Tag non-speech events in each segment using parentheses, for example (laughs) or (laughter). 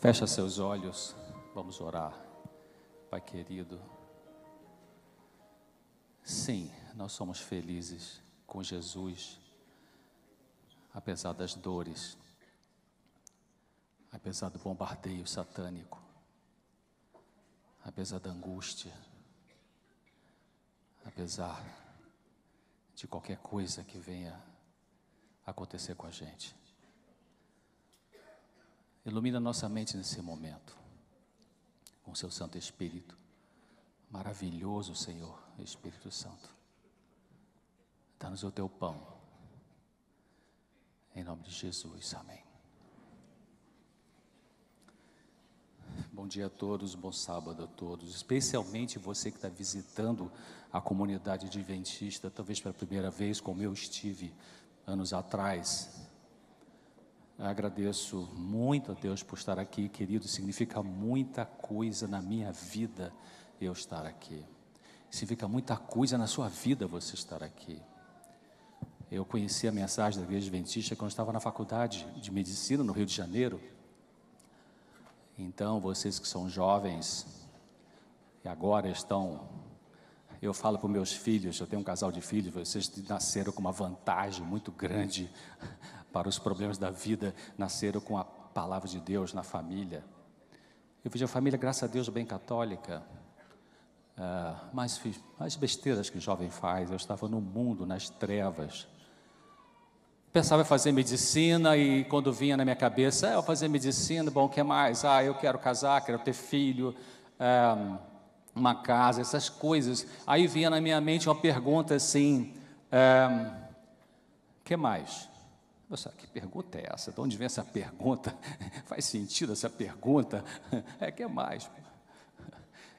Fecha seus olhos, vamos orar. Pai querido, sim, nós somos felizes com Jesus, apesar das dores, apesar do bombardeio satânico, apesar da angústia, apesar de qualquer coisa que venha acontecer com a gente. Ilumina nossa mente nesse momento, com seu Santo Espírito. Maravilhoso, Senhor, Espírito Santo. Dá-nos o teu pão. Em nome de Jesus, amém. Bom dia a todos, bom sábado a todos, especialmente você que está visitando a comunidade adventista, talvez pela primeira vez, como eu estive anos atrás. Agradeço muito a Deus por estar aqui, querido. Significa muita coisa na minha vida eu estar aqui. Significa muita coisa na sua vida você estar aqui. Eu conheci a mensagem da Igreja Adventista quando estava na faculdade de medicina no Rio de Janeiro. Então, vocês que são jovens e agora estão. Eu falo para meus filhos, eu tenho um casal de filhos, vocês nasceram com uma vantagem muito grande para os problemas da vida nasceram com a palavra de Deus na família. Eu vejo a família, graças a Deus, bem católica, uh, mais, mais besteiras que o jovem faz. Eu estava no mundo, nas trevas. Pensava em fazer medicina e quando vinha na minha cabeça, é, eu fazer medicina, bom, o que mais? Ah, eu quero casar, quero ter filho, eh, uma casa, essas coisas. Aí vinha na minha mente uma pergunta assim: o um, eh, que mais? Nossa, que pergunta é essa? De onde vem essa pergunta? (laughs) Faz sentido essa pergunta? (laughs) É que é mais.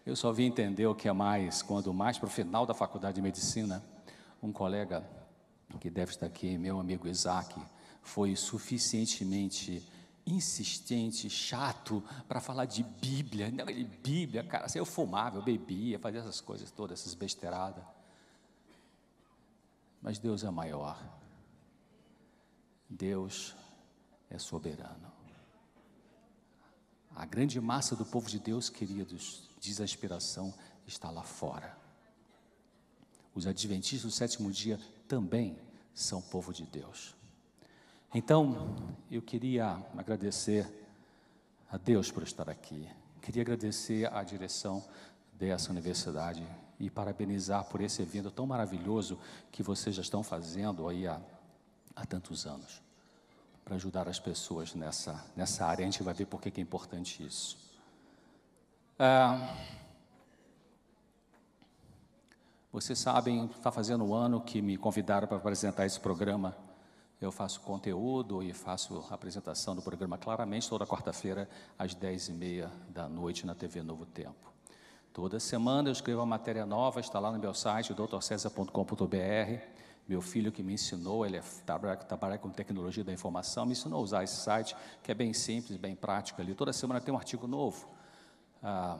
Eu só vim entender o que é mais quando, mais para o final da faculdade de medicina, um colega que deve estar aqui, meu amigo Isaac, foi suficientemente insistente, chato, para falar de Bíblia. Não, de Bíblia, cara, assim, eu fumava, eu bebia, fazia essas coisas todas, essas besteiradas. Mas Deus é maior. Deus é soberano. A grande massa do povo de Deus, queridos, diz a inspiração, está lá fora. Os adventistas do sétimo dia também são povo de Deus. Então, eu queria agradecer a Deus por estar aqui. Queria agradecer à direção dessa universidade e parabenizar por esse evento tão maravilhoso que vocês já estão fazendo aí há há tantos anos para ajudar as pessoas nessa, nessa área. A gente vai ver por que é importante isso. Ah, vocês sabem, está fazendo um ano que me convidaram para apresentar esse programa. Eu faço conteúdo e faço a apresentação do programa claramente toda quarta-feira às dez e meia da noite na TV Novo Tempo. Toda semana eu escrevo uma matéria nova, está lá no meu site, doutorcesa.com.br. Meu filho que me ensinou, ele é, trabalha, trabalha com tecnologia da informação, me ensinou a usar esse site, que é bem simples, bem prático ali. Toda semana tem um artigo novo, ah,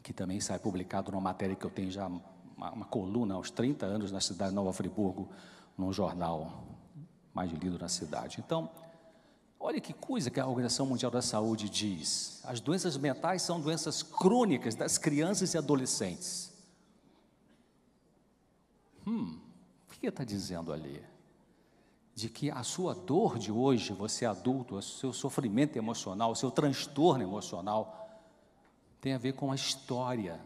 que também sai publicado numa matéria que eu tenho já, uma, uma coluna aos 30 anos na cidade de Nova Friburgo, num jornal mais lido na cidade. Então, olha que coisa que a Organização Mundial da Saúde diz. As doenças mentais são doenças crônicas das crianças e adolescentes. Hum, que está dizendo ali? De que a sua dor de hoje, você adulto, o seu sofrimento emocional, o seu transtorno emocional, tem a ver com a história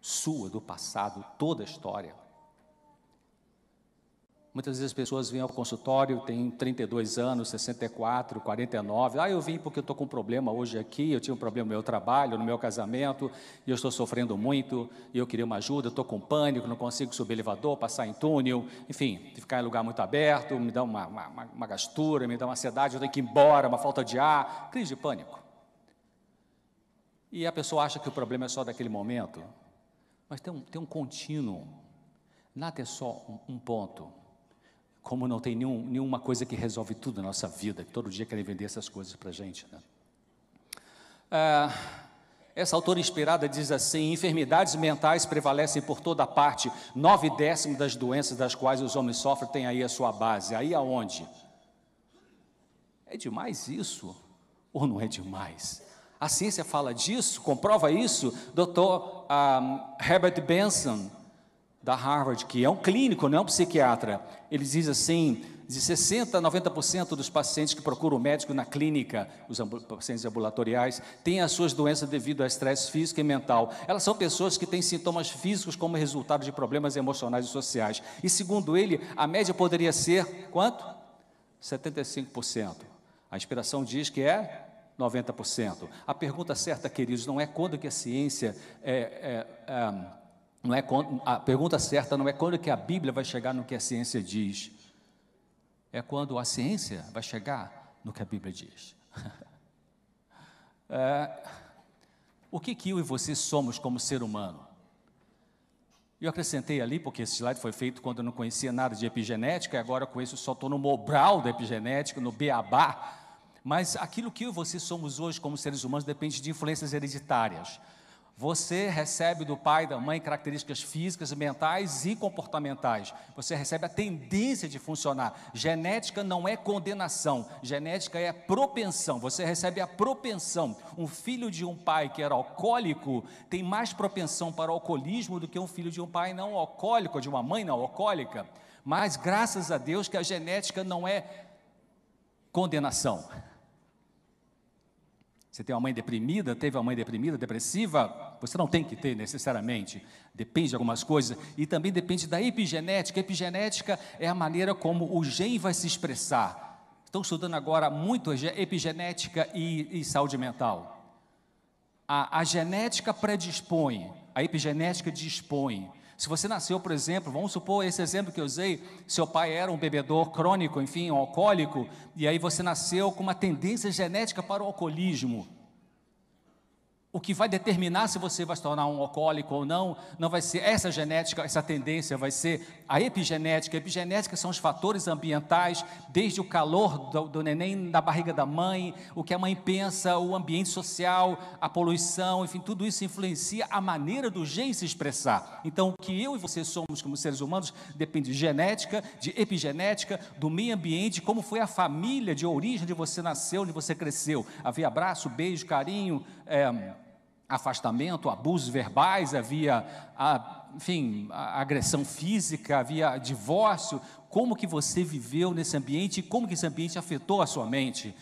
sua do passado, toda a história. Muitas vezes as pessoas vêm ao consultório, têm 32 anos, 64, 49. Ah, eu vim porque eu estou com um problema hoje aqui, eu tinha um problema no meu trabalho, no meu casamento, e eu estou sofrendo muito, e eu queria uma ajuda, estou com pânico, não consigo subir elevador, passar em túnel, enfim, ficar em lugar muito aberto, me dá uma, uma, uma gastura, me dá uma ansiedade, eu tenho que ir embora, uma falta de ar, crise de pânico. E a pessoa acha que o problema é só daquele momento, mas tem um, tem um contínuo, nada é só um, um ponto como não tem nenhum, nenhuma coisa que resolve tudo na nossa vida, todo dia querem vender essas coisas para a gente. Né? Ah, essa autora inspirada diz assim: enfermidades mentais prevalecem por toda parte, nove décimos das doenças das quais os homens sofrem têm aí a sua base. Aí aonde? É demais isso. Ou não é demais? A ciência fala disso, comprova isso. Dr. Um, Herbert Benson, da Harvard, que é um clínico, não é um psiquiatra, ele diz assim: de 60% a 90% dos pacientes que procuram o médico na clínica, os pacientes ambulatoriais, têm as suas doenças devido a estresse físico e mental. Elas são pessoas que têm sintomas físicos como resultado de problemas emocionais e sociais. E segundo ele, a média poderia ser quanto? 75%. A inspiração diz que é 90%. A pergunta certa, queridos, não é quando que a ciência é, é, é, não é quando, a pergunta certa não é quando que a Bíblia vai chegar no que a ciência diz. É quando a ciência vai chegar no que a Bíblia diz. (laughs) é, o que, que eu e você somos como ser humano? Eu acrescentei ali, porque esse slide foi feito quando eu não conhecia nada de epigenética, e agora com isso só estou no Mobral da epigenética, no Beabá, mas aquilo que eu e você somos hoje como seres humanos depende de influências hereditárias. Você recebe do pai e da mãe características físicas, mentais e comportamentais. Você recebe a tendência de funcionar. Genética não é condenação, genética é propensão. Você recebe a propensão. Um filho de um pai que era alcoólico tem mais propensão para o alcoolismo do que um filho de um pai não alcoólico, de uma mãe não alcoólica. Mas graças a Deus que a genética não é condenação. Você tem uma mãe deprimida, teve uma mãe deprimida, depressiva, você não tem que ter necessariamente, depende de algumas coisas, e também depende da epigenética. A epigenética é a maneira como o gene vai se expressar. Estão estudando agora muito epigenética e, e saúde mental. A, a genética predispõe, a epigenética dispõe. Se você nasceu, por exemplo, vamos supor esse exemplo que eu usei, seu pai era um bebedor crônico, enfim, um alcoólico, e aí você nasceu com uma tendência genética para o alcoolismo o que vai determinar se você vai se tornar um alcoólico ou não, não vai ser essa genética, essa tendência, vai ser a epigenética. A epigenética são os fatores ambientais, desde o calor do, do neném na barriga da mãe, o que a mãe pensa, o ambiente social, a poluição, enfim, tudo isso influencia a maneira do gene se expressar. Então, o que eu e você somos como seres humanos depende de genética, de epigenética, do meio ambiente, como foi a família de origem onde você nasceu, onde você cresceu. Havia abraço, beijo, carinho, é, afastamento, abusos verbais, havia, enfim, agressão física, havia divórcio. Como que você viveu nesse ambiente e como que esse ambiente afetou a sua mente?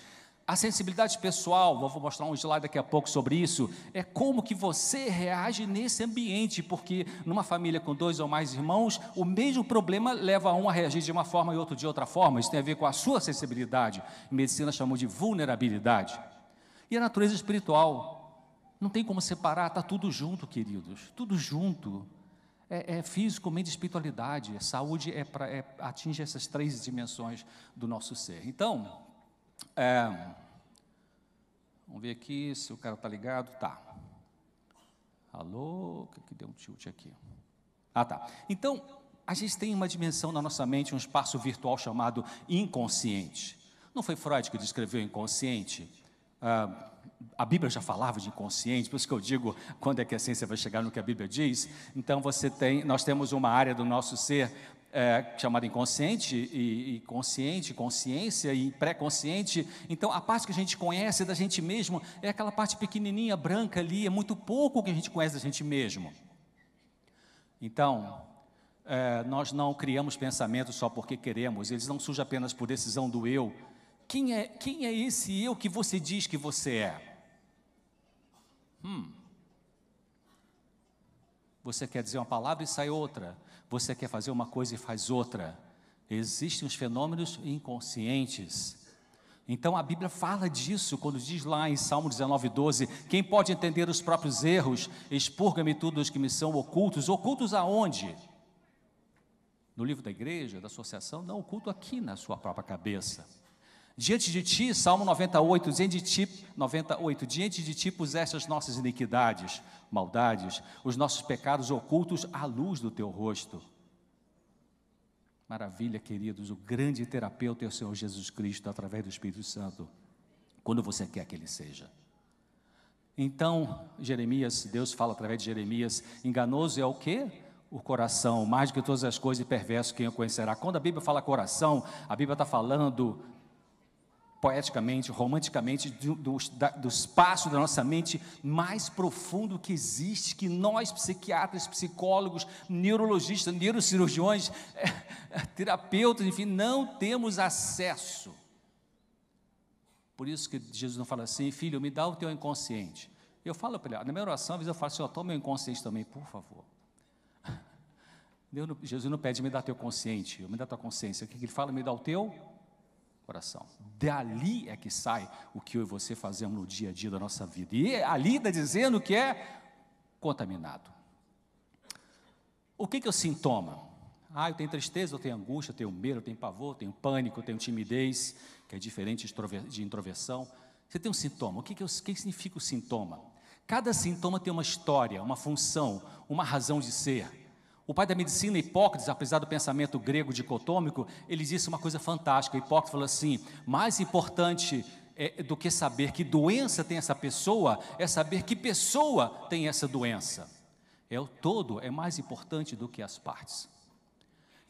A sensibilidade pessoal, vou mostrar um slide daqui a pouco sobre isso, é como que você reage nesse ambiente, porque numa família com dois ou mais irmãos, o mesmo problema leva um a reagir de uma forma e outro de outra forma, isso tem a ver com a sua sensibilidade, em medicina chamamos de vulnerabilidade. E a natureza espiritual, não tem como separar, está tudo junto, queridos, tudo junto. É, é físico, mente espiritualidade. Saúde é pra, é, atinge essas três dimensões do nosso ser. Então, é, vamos ver aqui se o cara está ligado. Tá. Alô, que deu um tilt aqui. Ah, tá. Então, a gente tem uma dimensão na nossa mente, um espaço virtual chamado inconsciente. Não foi Freud que descreveu o inconsciente? Ah, a Bíblia já falava de inconsciente, por isso que eu digo quando é que a ciência vai chegar no que a Bíblia diz. Então você tem, nós temos uma área do nosso ser é, chamada inconsciente e, e, consciente, consciência e pré-consciente. Então a parte que a gente conhece da gente mesmo é aquela parte pequenininha, branca ali, é muito pouco que a gente conhece da gente mesmo. Então é, nós não criamos pensamentos só porque queremos, eles não surgem apenas por decisão do eu. Quem é, quem é esse eu que você diz que você é? Hum. Você quer dizer uma palavra e sai outra. Você quer fazer uma coisa e faz outra. Existem os fenômenos inconscientes. Então a Bíblia fala disso quando diz lá em Salmo 19, 12: Quem pode entender os próprios erros? Expurga-me tudo os que me são ocultos. Ocultos aonde? No livro da igreja, da associação? Não, oculto aqui na sua própria cabeça. Diante de ti, Salmo 98, diante de ti, 98, diante de ti puseste as nossas iniquidades, maldades, os nossos pecados ocultos à luz do teu rosto. Maravilha, queridos, o grande terapeuta é o Senhor Jesus Cristo através do Espírito Santo, quando você quer que ele seja. Então, Jeremias, Deus fala através de Jeremias, enganoso é o quê? O coração, mais do que todas as coisas, e perverso quem o conhecerá. Quando a Bíblia fala coração, a Bíblia está falando poeticamente, romanticamente, do, do, da, do, espaço da nossa mente mais profundo que existe, que nós, psiquiatras, psicólogos, neurologistas, neurocirurgiões, é, (laughs) é, terapeutas, enfim, não temos acesso. Por isso que Jesus não fala assim, filho, me dá o teu inconsciente. Eu falo para ele, na minha oração, às vezes eu falo assim, toma meu inconsciente também, por favor. (laughs) Jesus não pede, me dá teu consciente, me dá tua consciência. O que ele fala? Me dá o teu coração. Dali é que sai o que eu e você fazemos no dia a dia da nossa vida. E ali está dizendo que é contaminado. O que, que é o sintoma? Ah, eu tenho tristeza, eu tenho angústia, eu tenho medo, eu tenho pavor, eu tenho pânico, eu tenho timidez, que é diferente de introversão. Você tem um sintoma. O que, que, é o, que significa o sintoma? Cada sintoma tem uma história, uma função, uma razão de ser. O pai da medicina, Hipócrates, apesar do pensamento grego dicotômico, ele disse uma coisa fantástica. Hipócrates falou assim: mais importante é, do que saber que doença tem essa pessoa, é saber que pessoa tem essa doença. É o todo, é mais importante do que as partes.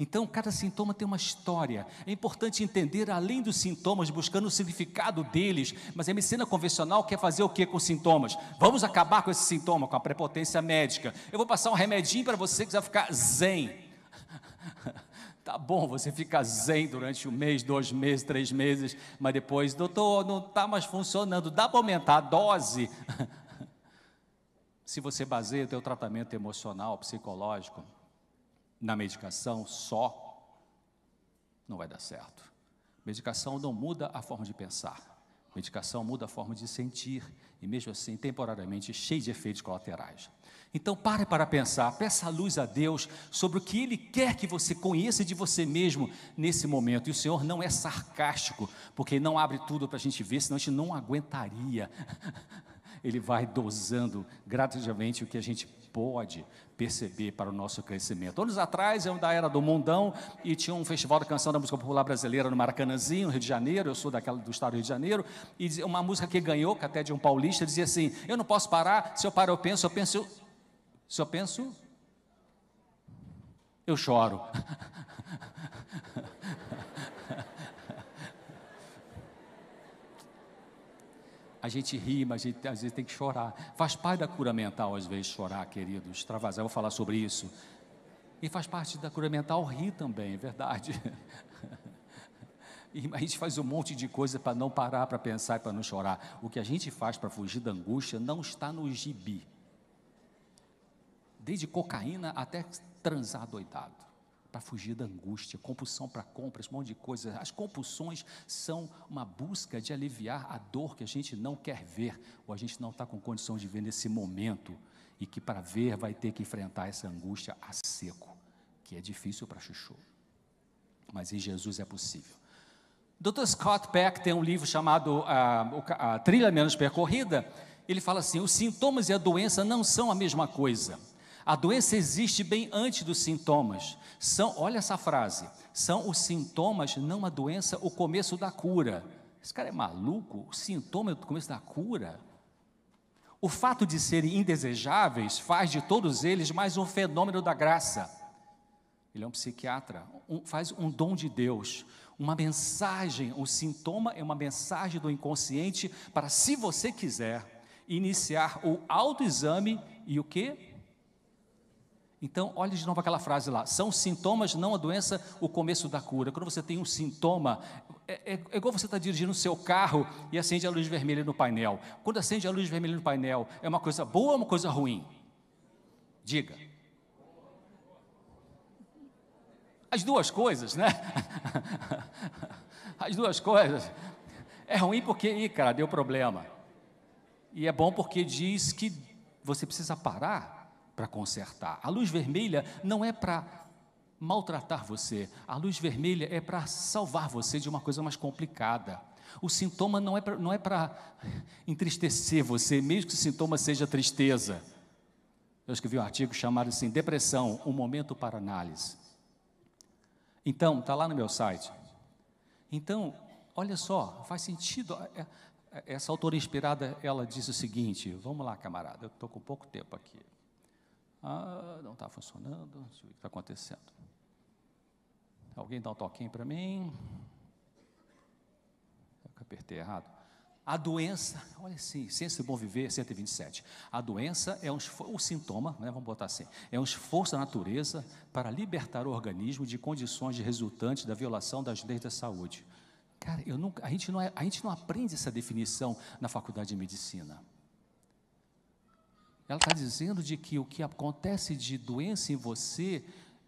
Então, cada sintoma tem uma história. É importante entender, além dos sintomas, buscando o significado deles. Mas a medicina convencional quer fazer o que com os sintomas? Vamos acabar com esse sintoma, com a prepotência médica. Eu vou passar um remedinho para você que vai ficar zen. (laughs) Tá bom, você fica zen durante um mês, dois meses, três meses, mas depois, doutor, não está mais funcionando, dá para aumentar a dose. (laughs) Se você baseia o teu tratamento emocional, psicológico, na medicação só, não vai dar certo. Medicação não muda a forma de pensar. Medicação muda a forma de sentir e, mesmo assim, temporariamente, cheio de efeitos colaterais. Então, pare para pensar, peça a luz a Deus sobre o que Ele quer que você conheça de você mesmo nesse momento. E o Senhor não é sarcástico, porque Ele não abre tudo para a gente ver, senão a gente não aguentaria. (laughs) Ele vai dosando gradativamente o que a gente pode perceber para o nosso crescimento. Anos atrás, eu da era do mundão e tinha um festival da canção da música popular brasileira no Maracanãzinho, Rio de Janeiro, eu sou daquela do estado do Rio de Janeiro, e uma música que ganhou, que até de um paulista, dizia assim: "Eu não posso parar, se eu paro eu penso, eu penso, se eu penso, eu choro". (laughs) a gente ri, mas a gente às vezes tem que chorar. Faz parte da cura mental, às vezes, chorar, queridos. Extravasar, eu vou falar sobre isso. E faz parte da cura mental rir também, é verdade. (laughs) E a gente faz um monte de coisa para não parar para pensar e para não chorar. O que a gente faz para fugir da angústia não está no gibi. Desde cocaína até transar doidado para fugir da angústia, compulsão para compras, um monte de coisa. As compulsões são uma busca de aliviar a dor que a gente não quer ver, ou a gente não está com condição de ver nesse momento, e que para ver vai ter que enfrentar essa angústia a seco, que é difícil para chuchu. Mas em Jesus é possível. Dr. Scott Peck tem um livro chamado ah, a Trilha Menos Percorrida. Ele fala assim: os sintomas e a doença não são a mesma coisa. A doença existe bem antes dos sintomas. São, olha essa frase, são os sintomas, não a doença, o começo da cura. Esse cara é maluco? O sintoma é o começo da cura? O fato de serem indesejáveis faz de todos eles mais um fenômeno da graça. Ele é um psiquiatra, um, faz um dom de Deus, uma mensagem. O sintoma é uma mensagem do inconsciente para, se você quiser, iniciar o autoexame e o que? Então, olhe de novo aquela frase lá: são sintomas, não a doença, o começo da cura. Quando você tem um sintoma, é, é, é igual você estar tá dirigindo o seu carro e acende a luz vermelha no painel. Quando acende a luz vermelha no painel, é uma coisa boa ou uma coisa ruim? Diga. As duas coisas, né? (laughs) As duas coisas. É ruim porque, ih, cara, deu problema. E é bom porque diz que você precisa parar para consertar. A luz vermelha não é para maltratar você, a luz vermelha é para salvar você de uma coisa mais complicada. O sintoma não é para não é para entristecer você, mesmo que o sintoma seja tristeza. Eu escrevi um artigo chamado assim, Depressão, um momento para análise. Então, está lá no meu site. Então, olha só, faz sentido. É, é, essa autora inspirada, ela diz o seguinte: vamos lá, camarada, eu estou com pouco tempo aqui. Ah, não está funcionando. Deixa eu ver o que está acontecendo. Alguém dá um toquinho para mim? apertei errado. A doença, olha assim, Ciência do Bom Viver, 127. A doença é um o sintoma, né, vamos botar assim, é um esforço da natureza para libertar o organismo de condições de resultantes da violação das leis da saúde. Cara, eu nunca, a, gente não é, a gente não aprende essa definição na faculdade de medicina. Ela está dizendo de que o que acontece de doença em você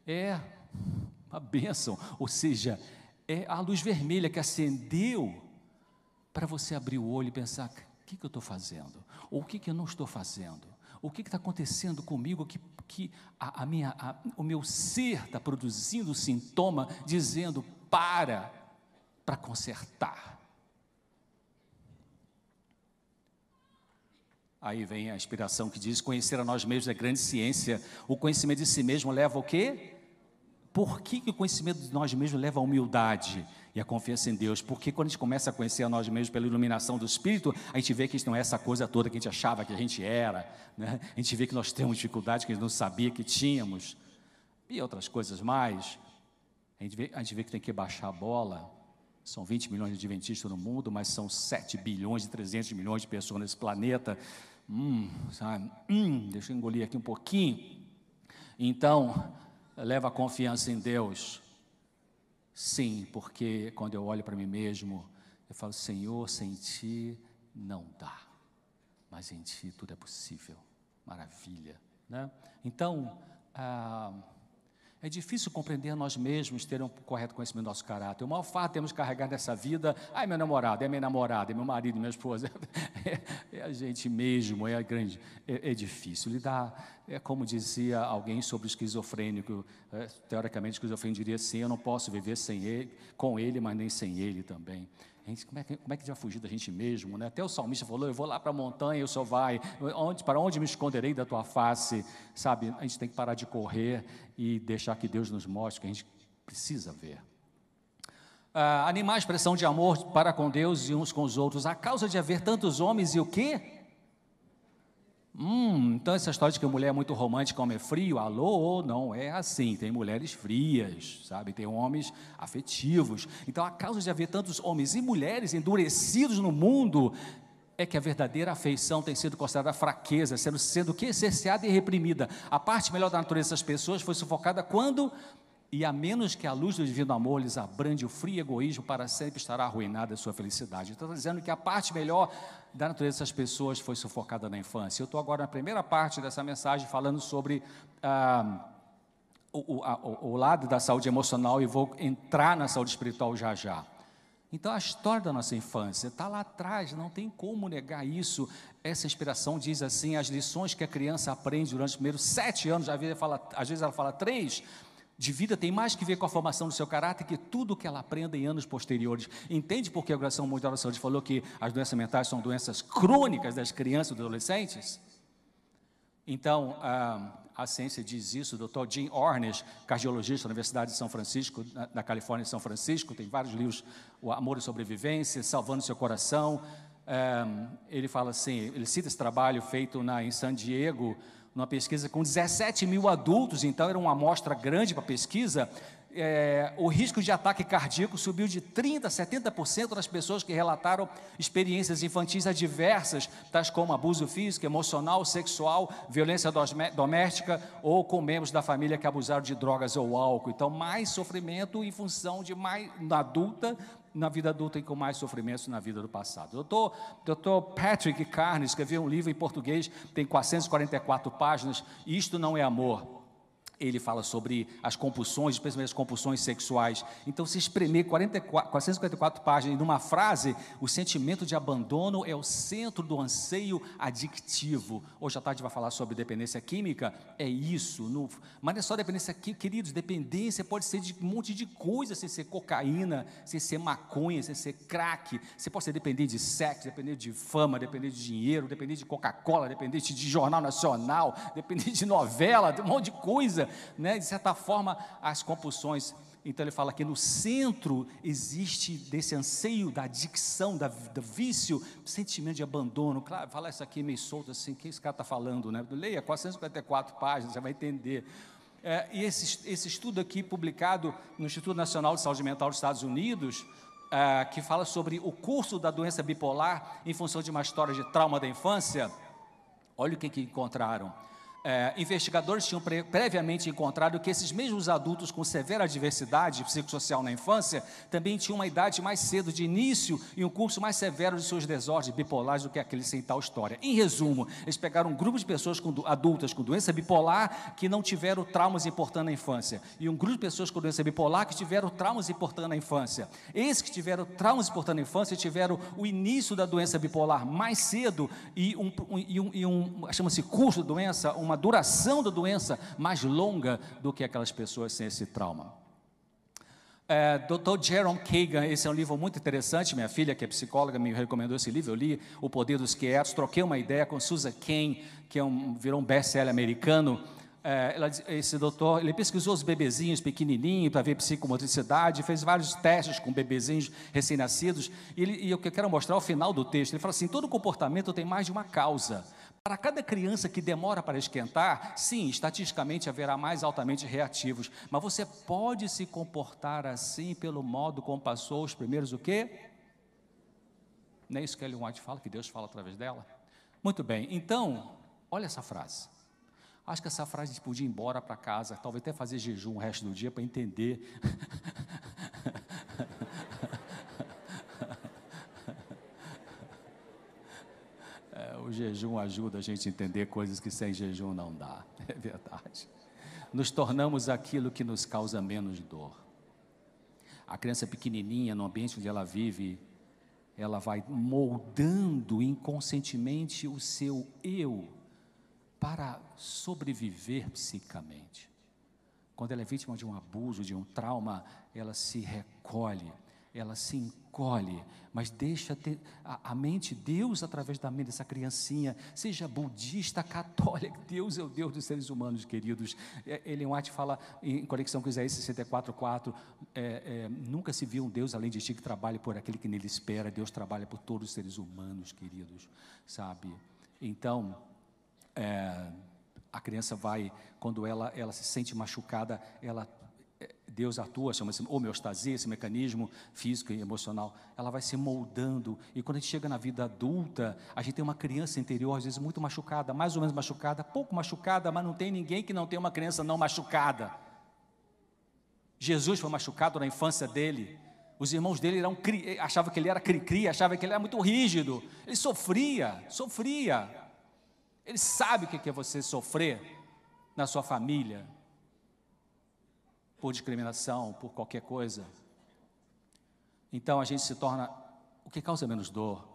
é uma bênção, ou seja, é a luz vermelha que acendeu para você abrir o olho e pensar: o que, que eu estou fazendo? Ou o que, que eu não estou fazendo? O que está acontecendo comigo que, que a, a minha, a, o meu ser está produzindo sintoma dizendo para, para consertar. Aí vem a inspiração que diz: conhecer a nós mesmos é grande ciência. O conhecimento de si mesmo leva o quê? Por que, que o conhecimento de nós mesmos leva à humildade e à confiança em Deus? Porque quando a gente começa a conhecer a nós mesmos pela iluminação do Espírito, a gente vê que isso não é essa coisa toda que a gente achava que a gente era, né? a gente vê que nós temos dificuldades que a gente não sabia que tínhamos, e outras coisas mais. A gente vê, a gente vê que tem que baixar a bola. São 20 milhões de adventistas no mundo, mas são 7 bilhões e 300 milhões de pessoas nesse planeta. Hum, sabe? Hum, deixa eu engolir aqui um pouquinho. Então, leva a confiança em Deus? Sim, porque quando eu olho para mim mesmo, eu falo, Senhor, sem ti não dá, mas em ti tudo é possível. Maravilha. Né? Então, ah, é difícil compreender nós mesmos, ter um correto conhecimento do nosso caráter. O maior fato temos que carregar nessa vida, ai meu namorado, é minha namorada, é meu marido, minha esposa, (laughs) é, é a gente mesmo, é grande, é, é, difícil lidar. É como dizia alguém sobre o esquizofrênico, é, teoricamente o esquizofrênico diria assim, eu não posso viver sem ele, com ele, mas nem sem ele também. Gente, como, é que, como é que já fugir da gente mesmo? Né? Até o salmista falou: Eu vou lá para a montanha, o Senhor vai. Onde, para onde me esconderei da tua face? Sabe, a gente tem que parar de correr e deixar que Deus nos mostre o que a gente precisa ver. Ah, animar a expressão de amor para com Deus e uns com os outros, a causa de haver tantos homens e o quê? Hum, então essa história de que a mulher é muito romântica, homem é frio, alô, não é assim. Tem mulheres frias, sabe? Tem homens afetivos. Então a causa de haver tantos homens e mulheres endurecidos no mundo é que a verdadeira afeição tem sido considerada fraqueza, sendo, sendo que cerceada e reprimida. A parte melhor da natureza dessas pessoas foi sufocada quando e a menos que a luz do divino amor lhes abrande o frio egoísmo, para sempre estará arruinada a sua felicidade. Então, está dizendo que a parte melhor da natureza dessas pessoas foi sufocada na infância. Eu estou agora na primeira parte dessa mensagem falando sobre ah, o, o, o lado da saúde emocional e vou entrar na saúde espiritual já já. Então, a história da nossa infância está lá atrás, não tem como negar isso. Essa inspiração diz assim: as lições que a criança aprende durante os primeiros sete anos, às vezes ela fala, às vezes ela fala três, de vida tem mais que ver com a formação do seu caráter que tudo que ela aprenda em anos posteriores. Entende por que a Organização Mundial da Saúde falou que as doenças mentais são doenças crônicas das crianças e dos adolescentes? Então, a, a ciência diz isso. O Dr. Jim Ornish, cardiologista da Universidade de São Francisco, na, na Califórnia, São Francisco, tem vários livros, O Amor e Sobrevivência, Salvando Seu Coração. É, ele fala assim, ele cita esse trabalho feito na, em San Diego, numa pesquisa com 17 mil adultos, então era uma amostra grande para pesquisa, é, o risco de ataque cardíaco subiu de 30% a 70% das pessoas que relataram experiências infantis adversas, tais como abuso físico, emocional, sexual, violência doméstica ou com membros da família que abusaram de drogas ou álcool. Então, mais sofrimento em função de mais na adulta, na vida adulta e com mais sofrimentos na vida do passado. Doutor, doutor Patrick Carne escreveu um livro em português, tem 444 páginas, Isto Não é Amor ele fala sobre as compulsões, especialmente as compulsões sexuais. Então, se espremer 44, 454 páginas numa frase, o sentimento de abandono é o centro do anseio adictivo. Hoje à tarde vai falar sobre dependência química, é isso. No, mas não é só dependência química, queridos, dependência pode ser de um monte de coisa, sem ser cocaína, sem ser maconha, sem ser crack. Você pode ser dependente de sexo, dependente de fama, dependente de dinheiro, dependente de Coca-Cola, dependente de jornal nacional, dependente de novela, um monte de coisa né, de certa forma, as compulsões. Então ele fala que no centro existe desse anseio da adicção, da, do vício, sentimento de abandono. Claro, falar isso aqui meio solto assim, o que esse cara está falando, né? Leia 454 páginas, você vai entender. É, e esse, esse estudo aqui, publicado no Instituto Nacional de Saúde Mental dos Estados Unidos, uh, que fala sobre o curso da doença bipolar em função de uma história de trauma da infância. Olha o que, que encontraram é, investigadores tinham pre previamente encontrado que esses mesmos adultos com severa diversidade psicossocial na infância também tinham uma idade mais cedo de início e um curso mais severo de suas desordens bipolares do que aqueles sem tal história. Em resumo, eles pegaram um grupo de pessoas com, adultas com doença bipolar que não tiveram traumas importantes na infância e um grupo de pessoas com doença bipolar que tiveram traumas importantes na infância. Esses que tiveram traumas importantes na infância tiveram o início da doença bipolar mais cedo e um, um, e um, e um chama-se curso da doença, uma uma duração da doença mais longa do que aquelas pessoas sem esse trauma. É, Dr. Jerome Kagan, esse é um livro muito interessante. Minha filha, que é psicóloga, me recomendou esse livro. Eu li O Poder dos Quietos, troquei uma ideia com Susan Cain, que é um, virou um best-seller americano. É, ela, esse doutor, ele pesquisou os bebezinhos pequenininhos para ver psicomotricidade, fez vários testes com bebezinhos recém-nascidos. E, e o que eu quero mostrar ao final do texto, ele fala assim: todo comportamento tem mais de uma causa. Para cada criança que demora para esquentar, sim, estatisticamente haverá mais altamente reativos, mas você pode se comportar assim pelo modo como passou os primeiros o quê? Nem isso que Ellen White fala, que Deus fala através dela. Muito bem, então, olha essa frase. Acho que essa frase gente podia ir embora para casa, talvez até fazer jejum o resto do dia para entender (laughs) o jejum ajuda a gente a entender coisas que sem jejum não dá, (laughs) é verdade. Nos tornamos aquilo que nos causa menos dor. A criança pequenininha, no ambiente onde ela vive, ela vai moldando inconscientemente o seu eu para sobreviver psicamente. Quando ela é vítima de um abuso, de um trauma, ela se recolhe, ela se encolhe, mas deixa ter a, a, mente, Deus através da mente dessa criancinha, seja budista, católica, Deus é o Deus dos seres humanos, queridos. É, Ellen White fala em conexão com Isaías 64,4, é, é, nunca se viu um Deus além de ti que trabalhe por aquele que nele espera, Deus trabalha por todos os seres humanos, queridos, sabe? Então, é, a criança vai, quando ela, ela se sente machucada, ela Deus atua, chama-se homeostasia, esse mecanismo físico e emocional, ela vai se moldando. E quando a gente chega na vida adulta, a gente tem uma criança interior, às vezes muito machucada, mais ou menos machucada, pouco machucada, mas não tem ninguém que não tenha uma criança não machucada. Jesus foi machucado na infância dele. Os irmãos dele eram, achavam que ele era cri-cri, achavam que ele era muito rígido. Ele sofria, sofria. Ele sabe o que é você sofrer na sua família, por discriminação, por qualquer coisa. Então a gente se torna. O que causa menos dor?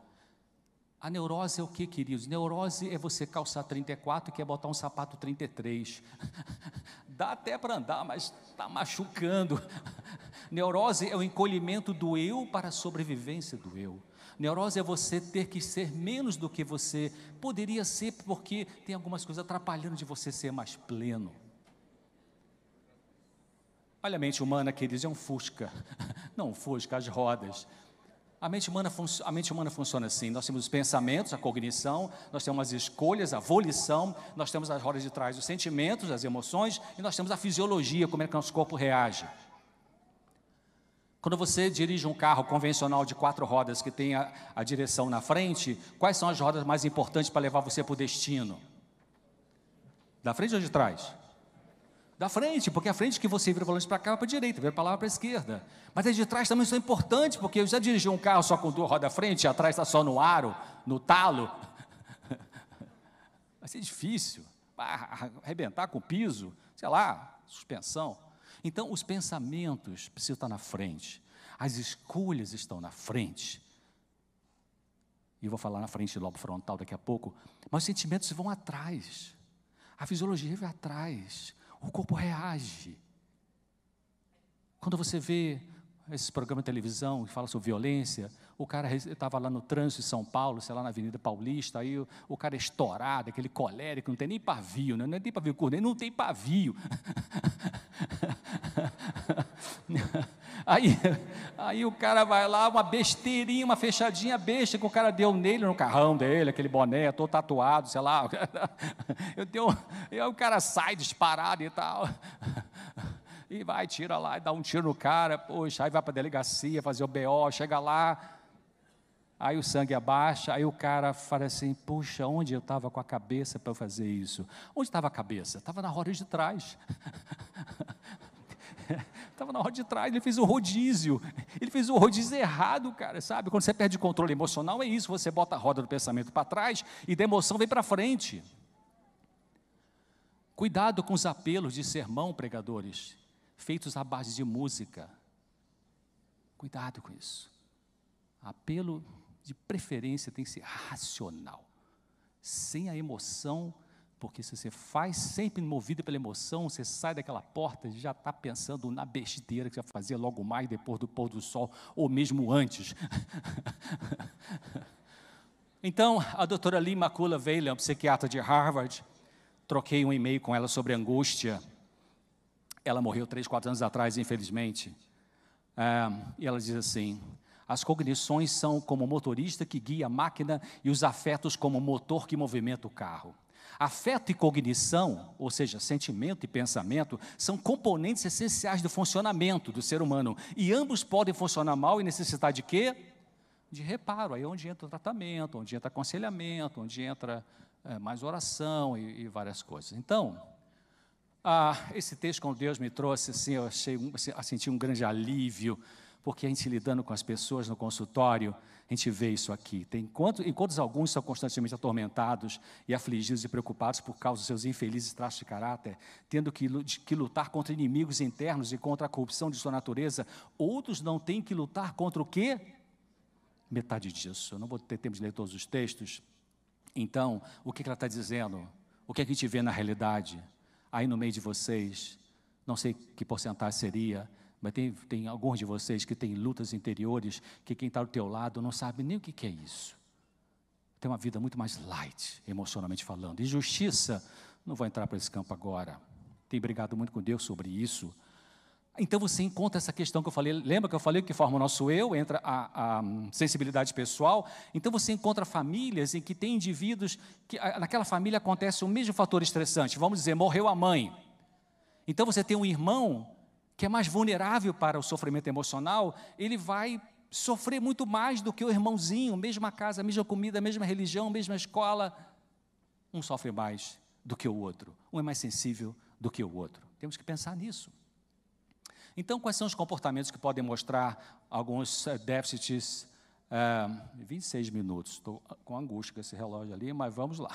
A neurose é o que, queridos? Neurose é você calçar 34 e quer botar um sapato 33. (laughs) Dá até para andar, mas está machucando. Neurose é o encolhimento do eu para a sobrevivência do eu. Neurose é você ter que ser menos do que você poderia ser, porque tem algumas coisas atrapalhando de você ser mais pleno. Olha a mente humana, queridos, é um fusca. (laughs) Não um fusca, as rodas. A mente, humana, a mente humana funciona assim: nós temos os pensamentos, a cognição, nós temos as escolhas, a volição, nós temos as rodas de trás, os sentimentos, as emoções, e nós temos a fisiologia, como é que nosso corpo reage. Quando você dirige um carro convencional de quatro rodas que tem a, a direção na frente, quais são as rodas mais importantes para levar você para o destino? Da frente ou de trás? da frente, porque a frente que você vira o volante para cá para a direita, vira para lá para a esquerda. Mas as de trás também são importantes, porque eu já dirigi um carro só com duas rodas à frente, atrás está só no aro, no talo. (laughs) Vai ser difícil, arrebentar com o piso, sei lá, suspensão. Então, os pensamentos precisam estar na frente, as escolhas estão na frente. E eu vou falar na frente do lobo frontal daqui a pouco, mas os sentimentos vão atrás, a fisiologia vai atrás, o corpo reage. Quando você vê esses programas de televisão que falam sobre violência, o cara estava lá no trânsito de São Paulo, sei lá, na Avenida Paulista, aí o, o cara é estourado, aquele colérico, não tem nem pavio, né? não tem pavio curto, não tem pavio. (laughs) (laughs) Aí, aí o cara vai lá, uma besteirinha, uma fechadinha besta que o cara deu nele no carrão dele, aquele boné, todo tatuado, sei lá. (laughs) Eu deu, aí o cara sai disparado e tal. (laughs) e vai, tira lá, dá um tiro no cara, poxa, aí vai para a delegacia fazer o BO, chega lá, aí o sangue abaixa, aí o cara fala assim, puxa, onde eu estava com a cabeça para fazer isso? Onde estava a cabeça? Estava na roda de trás. (laughs) Estava na roda de trás, ele fez o rodízio. Ele fez o rodízio errado, cara, sabe? Quando você perde controle emocional, é isso. Você bota a roda do pensamento para trás e da emoção vem para frente. Cuidado com os apelos de sermão, pregadores, feitos à base de música. Cuidado com isso. Apelo de preferência tem que ser racional, sem a emoção porque se você faz sempre movido pela emoção, você sai daquela porta e já está pensando na besteira que você vai fazer logo mais depois do pôr do sol, ou mesmo antes. (laughs) então, a doutora Lee Macula Valen, psiquiatra de Harvard, troquei um e-mail com ela sobre angústia. Ela morreu três, quatro anos atrás, infelizmente. É, e ela diz assim: as cognições são como o motorista que guia a máquina e os afetos como o motor que movimenta o carro. Afeto e cognição, ou seja, sentimento e pensamento, são componentes essenciais do funcionamento do ser humano. E ambos podem funcionar mal e necessitar de quê? De reparo. Aí é onde entra o tratamento, onde entra aconselhamento, onde entra é, mais oração e, e, várias coisas. Então, ah, esse texto, quando Deus me trouxe, assim, eu achei, assim, senti um grande alívio porque a gente lidando com as pessoas no consultório, a gente vê isso aqui. Tem enquanto, enquanto alguns são constantemente atormentados e afligidos e preocupados por causa dos seus infelizes traços de caráter, tendo que, que lutar contra inimigos internos e contra a corrupção de sua natureza, outros não têm que lutar contra o quê? Metade disso. Eu não vou ter tempo de ler todos os textos. Então, o que ela está dizendo? O que a gente vê na realidade? Aí no meio de vocês, não sei que porcentagem seria, mas tem, tem alguns de vocês que têm lutas interiores, que quem está ao teu lado não sabe nem o que, que é isso. Tem uma vida muito mais light, emocionalmente falando. Injustiça, não vou entrar para esse campo agora. Tem brigado muito com Deus sobre isso. Então você encontra essa questão que eu falei, lembra que eu falei que forma o nosso eu, entra a, a, sensibilidade pessoal. Então você encontra famílias em que tem indivíduos que naquela família acontece o mesmo fator estressante. Vamos dizer, morreu a mãe. Então você tem um irmão que é mais vulnerável para o sofrimento emocional, ele vai sofrer muito mais do que o irmãozinho, mesma casa, mesma comida, mesma religião, mesma escola. Um sofre mais do que o outro, um é mais sensível do que o outro. Temos que pensar nisso. Então, quais são os comportamentos que podem mostrar alguns eh, déficits? É, 26 minutos, estou com angústia com esse relógio ali, mas vamos lá.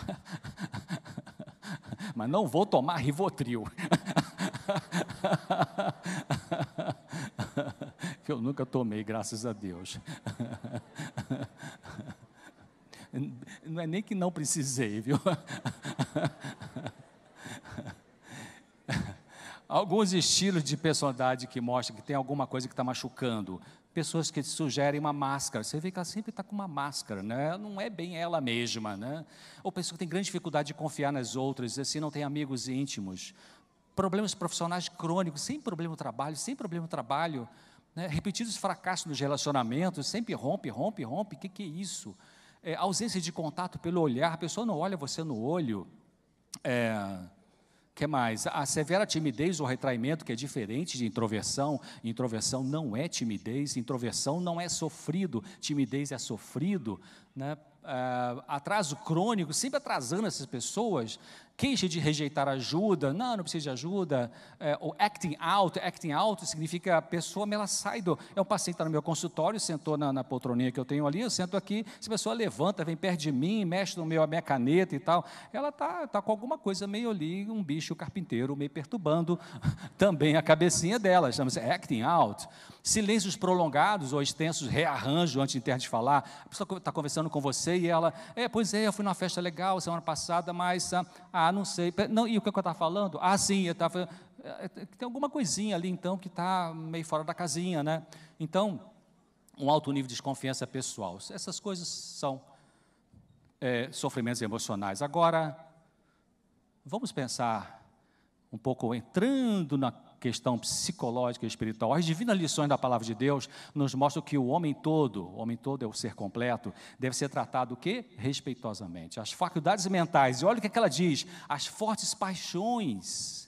(laughs) mas não vou tomar Rivotril. (laughs) que (laughs) eu nunca tomei, graças a Deus. (laughs) Não é nem que não precisei, viu? (laughs) Alguns estilos de personalidade que mostram que tem alguma coisa que está machucando. Pessoas que sugerem uma máscara. Você vê que ela sempre está com uma máscara, né? não é bem ela mesma. Né? Ou pessoa que tem grande dificuldade de confiar nas outras, assim, não tem amigos íntimos problemas profissionais crônicos, sem problema no trabalho, sem problema no trabalho, né? repetidos fracassos nos relacionamentos, sempre rompe, rompe, rompe, o que, que é isso? É, ausência de contato pelo olhar, a pessoa não olha você no olho. É, que mais? A severa timidez ou retraimento, que é diferente de introversão. Introversão não é timidez, introversão não é sofrido, timidez é sofrido. Né? Uh, atraso crônico, sempre atrasando essas pessoas, queixa de rejeitar ajuda, não, não precisa de ajuda, é, ou acting out, acting out significa a pessoa, ela sai do, é um paciente que está no meu consultório, sentou na, na, poltroninha que eu tenho ali, eu sento aqui, se a pessoa levanta, vem perto de mim, mexe no meu, a minha caneta e tal, ela está tá com alguma coisa meio ali, um bicho carpinteiro meio perturbando (laughs) também a cabecinha dela, chama-se acting out. Silêncios prolongados ou extensos, rearranjo antes de de falar, a pessoa está conversando com você e ela, é, pois é, eu fui numa festa legal semana passada, mas a, ah, não sei. Não, e o que eu estava falando? Ah, sim, eu estava. É, tem alguma coisinha ali, então, que está meio fora da casinha, né? Então, um alto nível de desconfiança pessoal. Essas coisas são é, sofrimentos emocionais. Agora, vamos pensar um pouco entrando na questão psicológica e espiritual. As divinas lições da palavra de Deus nos mostram que o homem todo, o homem todo é o ser completo, deve ser tratado o quê? Respeitosamente. As faculdades mentais, e olha o que, é que ela diz, as fortes paixões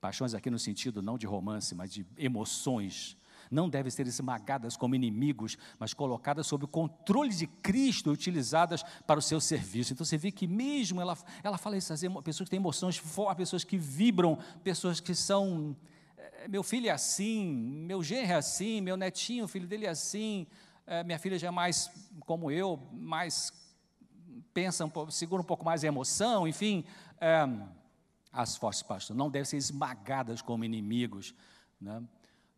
Paixões aqui no sentido não de romance, mas de emoções. Não devem ser esmagadas como inimigos, mas colocadas sob o controle de Cristo, utilizadas para o seu serviço. Então você vê que mesmo ela, ela fala isso, as pessoas que têm emoções fortes, pessoas que vibram, pessoas que são. Meu filho é assim, meu genro é assim, meu netinho, o filho dele é assim, é, minha filha já é mais como eu, mais pensa, um segura um pouco mais a emoção, enfim. É, as forças, pastor, não devem ser esmagadas como inimigos. Né?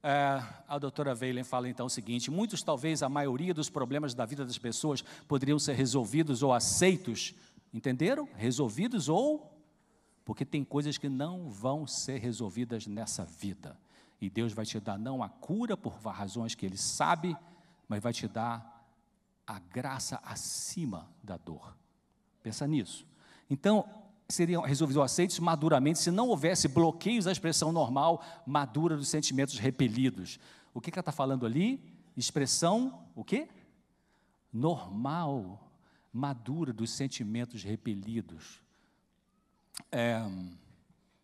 É, a doutora Veilen fala então o seguinte: muitos, talvez a maioria dos problemas da vida das pessoas poderiam ser resolvidos ou aceitos, entenderam? Resolvidos ou. Porque tem coisas que não vão ser resolvidas nessa vida. E Deus vai te dar não a cura por razões que Ele sabe, mas vai te dar a graça acima da dor. Pensa nisso. Então, seriam resolvidos aceitos maduramente se não houvesse bloqueios à expressão normal, madura dos sentimentos repelidos. O que, que ela está falando ali? Expressão, o quê? Normal, madura dos sentimentos repelidos. É,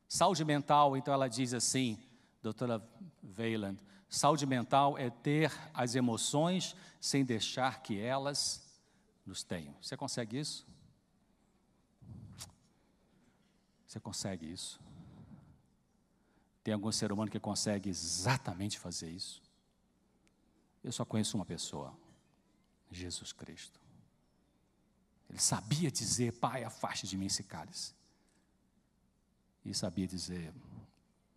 saúde mental, então ela diz assim, doutora Veiland, saúde mental é ter as emoções sem deixar que elas nos tenham. Você consegue isso? Você consegue isso? Tem algum ser humano que consegue exatamente fazer isso? Eu só conheço uma pessoa, Jesus Cristo. Ele sabia dizer, Pai, afaste de mim esse cálice. E sabia dizer,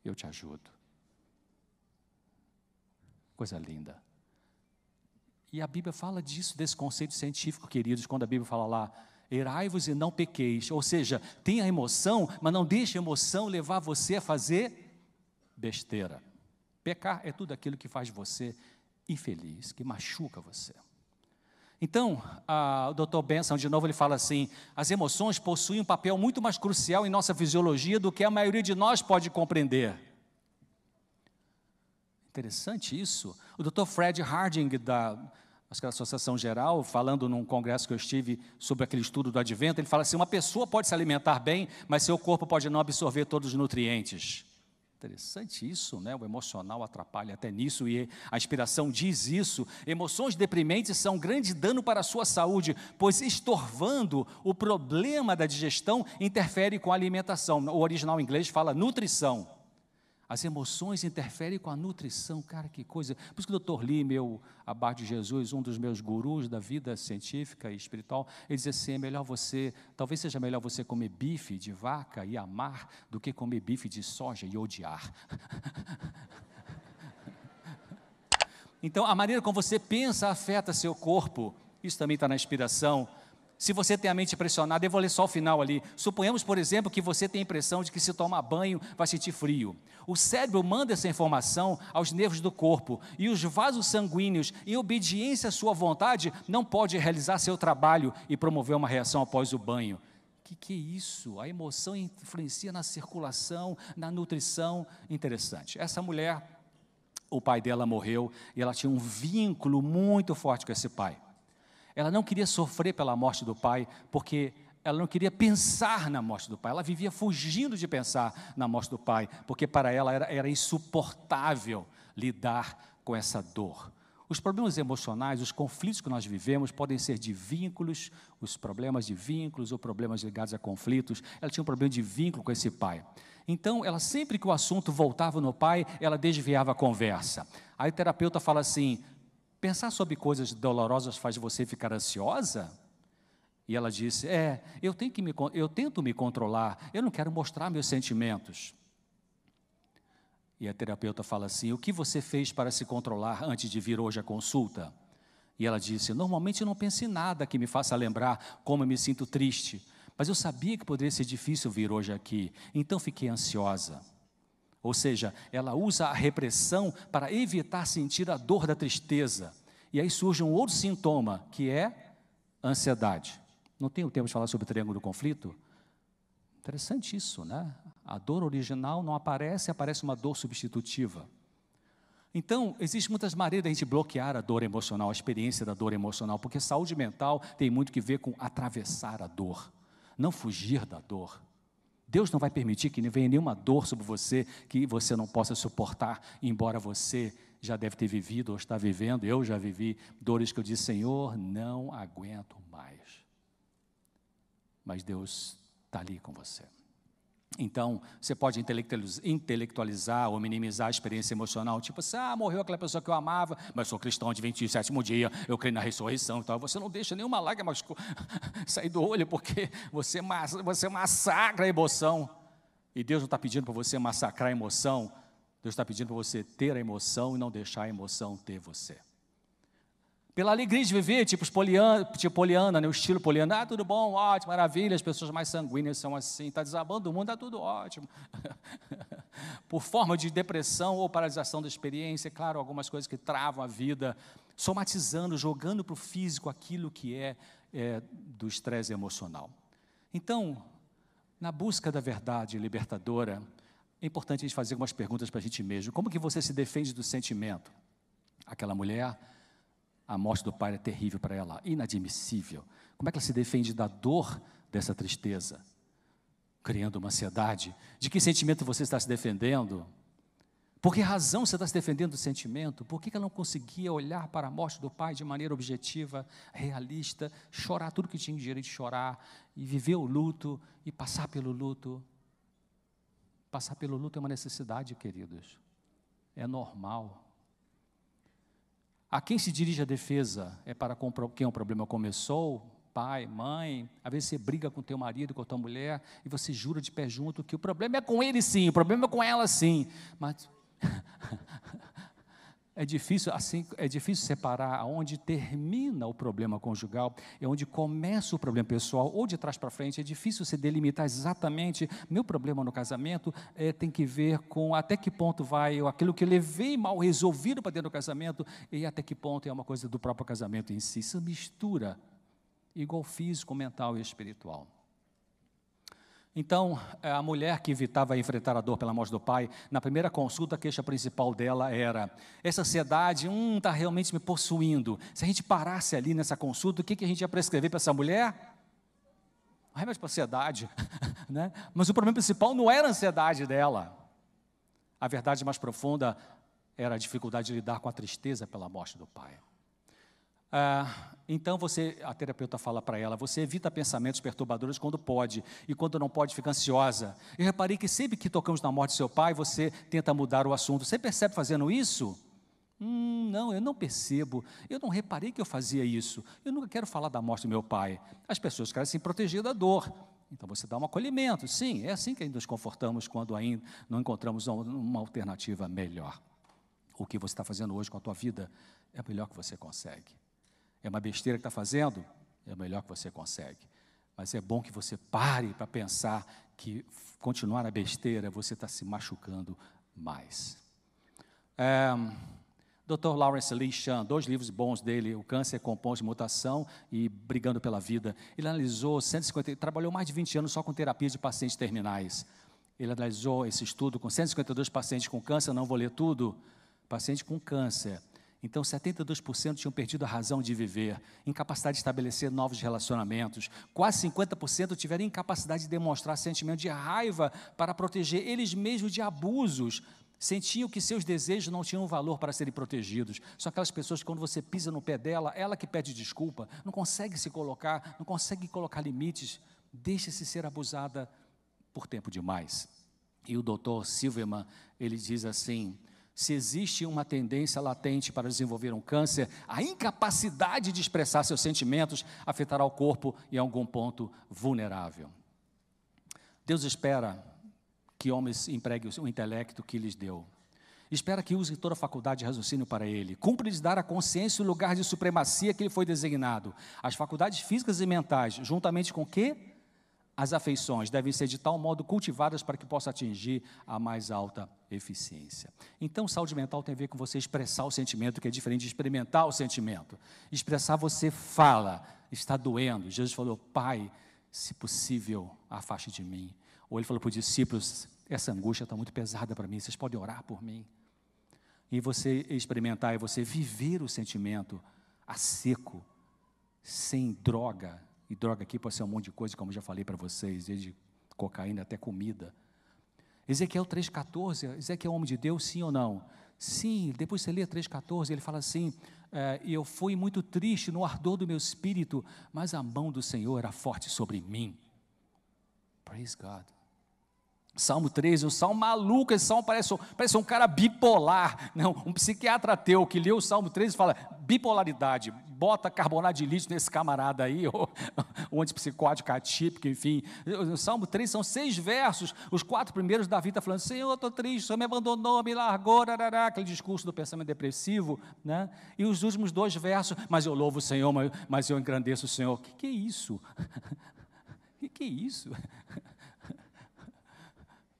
eu te ajudo. Coisa linda. E a Bíblia fala disso, desse conceito científico, queridos, quando a Bíblia fala lá, Erai-vos e não pequeis. Ou seja, tenha emoção, mas não deixe a emoção levar você a fazer besteira. Pecar é tudo aquilo que faz você infeliz, que machuca você. Então, a, o Dr. Benson, de novo, ele fala assim: as emoções possuem um papel muito mais crucial em nossa fisiologia do que a maioria de nós pode compreender. Interessante isso. O Dr. Fred Harding, da acho que a Associação Geral, falando num congresso que eu estive sobre aquele estudo do advento, ele fala assim: uma pessoa pode se alimentar bem, mas seu corpo pode não absorver todos os nutrientes. Interessante isso, né? O emocional atrapalha até nisso e a inspiração diz isso. Emoções deprimentes são um grande dano para a sua saúde, pois estorvando o problema da digestão interfere com a alimentação. O original inglês fala nutrição. As emoções interferem com a nutrição, cara, que coisa. Por isso que o Dr. Lee, meu abate de Jesus, um dos meus gurus da vida científica e espiritual, ele diz assim: é melhor você, talvez seja melhor você comer bife de vaca e amar do que comer bife de soja e odiar. (laughs) então, a maneira como você pensa afeta seu corpo. Isso também está na inspiração se você tem a mente pressionada, eu vou ler só o final ali. Suponhamos, por exemplo, que você tem a impressão de que se tomar banho vai sentir frio. O cérebro manda essa informação aos nervos do corpo e os vasos sanguíneos, em obediência à sua vontade, não pode realizar seu trabalho e promover uma reação após o banho. Que que é isso? A emoção influencia na circulação, na nutrição. Interessante. Essa mulher, o pai dela morreu e ela tinha um vínculo muito forte com esse pai. Ela não queria sofrer pela morte do pai, porque ela não queria pensar na morte do pai. Ela vivia fugindo de pensar na morte do pai, porque para ela era, era insuportável lidar com essa dor. Os problemas emocionais, os conflitos que nós vivemos podem ser de vínculos, os problemas de vínculos ou problemas ligados a conflitos. Ela tinha um problema de vínculo com esse pai. Então, ela sempre que o assunto voltava no pai, ela desviava a conversa. Aí o terapeuta fala assim: Pensar sobre coisas dolorosas faz você ficar ansiosa? E ela disse: É, eu, tenho que me, eu tento me controlar, eu não quero mostrar meus sentimentos. E a terapeuta fala assim: O que você fez para se controlar antes de vir hoje à consulta? E ela disse: Normalmente eu não penso em nada que me faça lembrar como eu me sinto triste, mas eu sabia que poderia ser difícil vir hoje aqui, então fiquei ansiosa. Ou seja, ela usa a repressão para evitar sentir a dor da tristeza. E aí surge um outro sintoma, que é ansiedade. Não tenho tempo de falar sobre o triângulo do conflito? Interessante isso, né? A dor original não aparece, aparece uma dor substitutiva. Então, existem muitas maneiras de a gente bloquear a dor emocional, a experiência da dor emocional, porque saúde mental tem muito que ver com atravessar a dor, não fugir da dor. Deus não vai permitir que venha nenhuma dor sobre você que você não possa suportar, embora você já deve ter vivido ou está vivendo. Eu já vivi dores que eu disse, Senhor, não aguento mais. Mas Deus está ali com você. Então, você pode intelectualizar ou minimizar a experiência emocional, tipo assim, ah, morreu aquela pessoa que eu amava, mas sou cristão de 27 dia, eu creio na ressurreição e tal. Você não deixa nenhuma lágrima (laughs) sair do olho, porque você, você massacra a emoção. E Deus não está pedindo para você massacrar a emoção, Deus está pedindo para você ter a emoção e não deixar a emoção ter você pela alegria de viver, tipo poliana, tipo poliana né? o estilo poliana, ah, tudo bom, ótimo, maravilha, as pessoas mais sanguíneas são assim, está desabando o mundo, está tudo ótimo. (laughs) Por forma de depressão ou paralisação da experiência, claro, algumas coisas que travam a vida, somatizando, jogando para o físico aquilo que é, é do estresse emocional. Então, na busca da verdade libertadora, é importante a gente fazer algumas perguntas para a gente mesmo. Como que você se defende do sentimento? Aquela mulher a morte do pai é terrível para ela, inadmissível. Como é que ela se defende da dor dessa tristeza? Criando uma ansiedade. De que sentimento você está se defendendo? Por que razão você está se defendendo do sentimento? Por que ela não conseguia olhar para a morte do pai de maneira objetiva, realista, chorar tudo que tinha direito de chorar, e viver o luto, e passar pelo luto? Passar pelo luto é uma necessidade, queridos. É normal. A quem se dirige a defesa? É para quem o problema começou? Pai, mãe, às vezes você briga com teu marido, com a tua mulher, e você jura de pé junto que o problema é com ele sim, o problema é com ela sim. Mas (laughs) É difícil, assim, é difícil separar onde termina o problema conjugal e onde começa o problema pessoal, ou de trás para frente. É difícil se delimitar exatamente. Meu problema no casamento é, tem que ver com até que ponto vai aquilo que levei mal resolvido para dentro do casamento e até que ponto é uma coisa do próprio casamento em si. Isso mistura, igual físico, mental e espiritual. Então, é, a mulher que evitava enfrentar a dor pela morte do pai, na primeira consulta, a queixa principal dela era: essa ansiedade, um está realmente me possuindo. Se a gente parasse ali nessa consulta, o que, que a gente ia prescrever para essa mulher? Remédio para a ansiedade. (laughs) né? Mas o problema principal não era a ansiedade dela. A verdade mais profunda era a dificuldade de lidar com a tristeza pela morte do pai. Ah, então você, a terapeuta fala para ela, você evita pensamentos perturbadores quando pode e quando não pode fica ansiosa. Eu reparei que sempre que tocamos na morte do seu pai, você tenta mudar o assunto. Você percebe fazendo isso? Hum, não, eu não percebo. Eu não reparei que eu fazia isso. Eu nunca quero falar da morte do meu pai. As pessoas querem se proteger da dor. Então você dá um acolhimento. Sim, é assim que nos confortamos quando ainda não encontramos uma alternativa melhor. O que você está fazendo hoje com a tua vida é o melhor que você consegue. É uma besteira que está fazendo? É o melhor que você consegue. Mas é bom que você pare para pensar que continuar na besteira você está se machucando mais. É, Dr. Lawrence Lee Chan, dois livros bons dele, O Câncer Composto de Mutação e Brigando pela Vida. Ele analisou 150, trabalhou mais de 20 anos só com terapia de pacientes terminais. Ele analisou esse estudo com 152 pacientes com câncer, não vou ler tudo, paciente com câncer. Então, 72% tinham perdido a razão de viver, incapacidade de estabelecer novos relacionamentos. Quase 50% tiveram incapacidade de demonstrar sentimento de raiva para proteger eles mesmos de abusos. Sentiam que seus desejos não tinham valor para serem protegidos. São aquelas pessoas que, quando você pisa no pé dela, ela que pede desculpa, não consegue se colocar, não consegue colocar limites, deixa-se ser abusada por tempo demais. E o doutor Silverman, ele diz assim: se existe uma tendência latente para desenvolver um câncer, a incapacidade de expressar seus sentimentos afetará o corpo em algum ponto vulnerável. Deus espera que homens empreguem o intelecto que lhes deu. Espera que usem toda a faculdade de raciocínio para ele. Cumpre-lhes dar à consciência o lugar de supremacia que lhe foi designado. As faculdades físicas e mentais, juntamente com que? As afeições devem ser de tal modo cultivadas para que possa atingir a mais alta eficiência. Então, saúde mental tem a ver com você expressar o sentimento, que é diferente de experimentar o sentimento. Expressar, você fala, está doendo. Jesus falou, Pai, se possível, afaste de mim. Ou ele falou para os discípulos: essa angústia está muito pesada para mim, vocês podem orar por mim. E você experimentar, é você viver o sentimento a seco, sem droga, e droga aqui pode ser um monte de coisa, como já falei para vocês, desde cocaína, até comida. Ezequiel 3,14, Ezequiel é homem de Deus, sim ou não? Sim, depois você lê 3,14, ele fala assim: é, Eu fui muito triste no ardor do meu espírito, mas a mão do Senhor era forte sobre mim. Praise God. Salmo 13, um salmo maluco, esse salmo parece, parece um cara bipolar, não, um psiquiatra ateu que leu o salmo 13 e fala, bipolaridade, bota carbonato de lítio nesse camarada aí, (laughs) ou, ou antipsicótico atípico, enfim. O salmo 3 são seis versos, os quatro primeiros Davi está falando, Senhor, estou triste, o Senhor me abandonou, me largou, rarará, aquele discurso do pensamento depressivo, né? e os últimos dois versos, mas eu louvo o Senhor, mas, mas eu engrandeço o Senhor. O que, que é isso? O (laughs) que, que é isso? (laughs)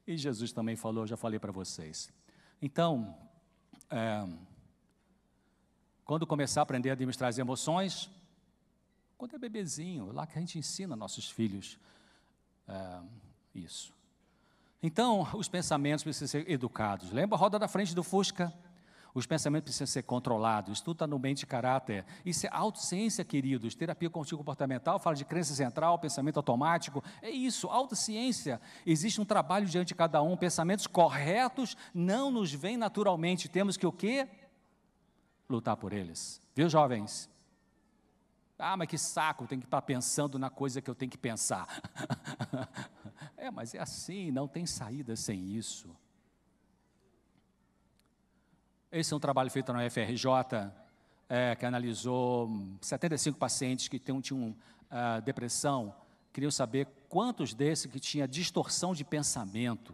E Jesus também falou, já falei para vocês. Então, é, quando começar a aprender a administrar as emoções, quando é bebezinho, lá que a gente ensina nossos filhos é, isso. Então, os pensamentos precisam ser educados. Lembra a roda da frente do Fusca? Os pensamentos precisam ser controlados. Tudo está no mente de caráter. Isso é autociência, queridos. Terapia comportamental fala de crença central, pensamento automático. É isso, autociência. Existe um trabalho diante de cada um. Pensamentos corretos não nos vêm naturalmente. Temos que o quê? Lutar por eles. Viu, jovens? Ah, mas que saco, tem que estar pensando na coisa que eu tenho que pensar. (laughs) é, mas é assim, não tem saída sem isso. Esse é um trabalho feito na UFRJ, é, que analisou 75 pacientes que tinham, tinham uh, depressão. Queriam saber quantos desses que tinha distorção de pensamento.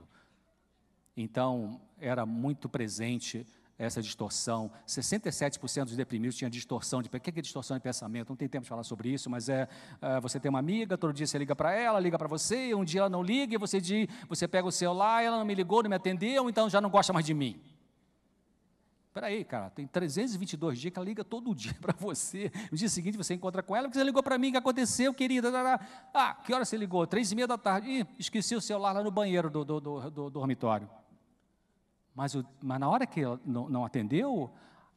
Então, era muito presente essa distorção. 67% dos deprimidos tinham distorção de... O que é distorção de pensamento? Não tem tempo de falar sobre isso, mas é... Uh, você tem uma amiga, todo dia você liga para ela, liga para você, um dia ela não liga, e você, diz, você pega o celular, ela não me ligou, não me atendeu, então já não gosta mais de mim. Espera aí, cara, tem 322 dias que ela liga todo dia (laughs) para você. No dia seguinte você encontra com ela, porque você ligou para mim, o que aconteceu, querida? Ah, que hora você ligou? Três e meia da tarde. Ih, esqueci o celular lá no banheiro do, do, do, do dormitório. Mas, o, mas, na hora que não, não, atendeu,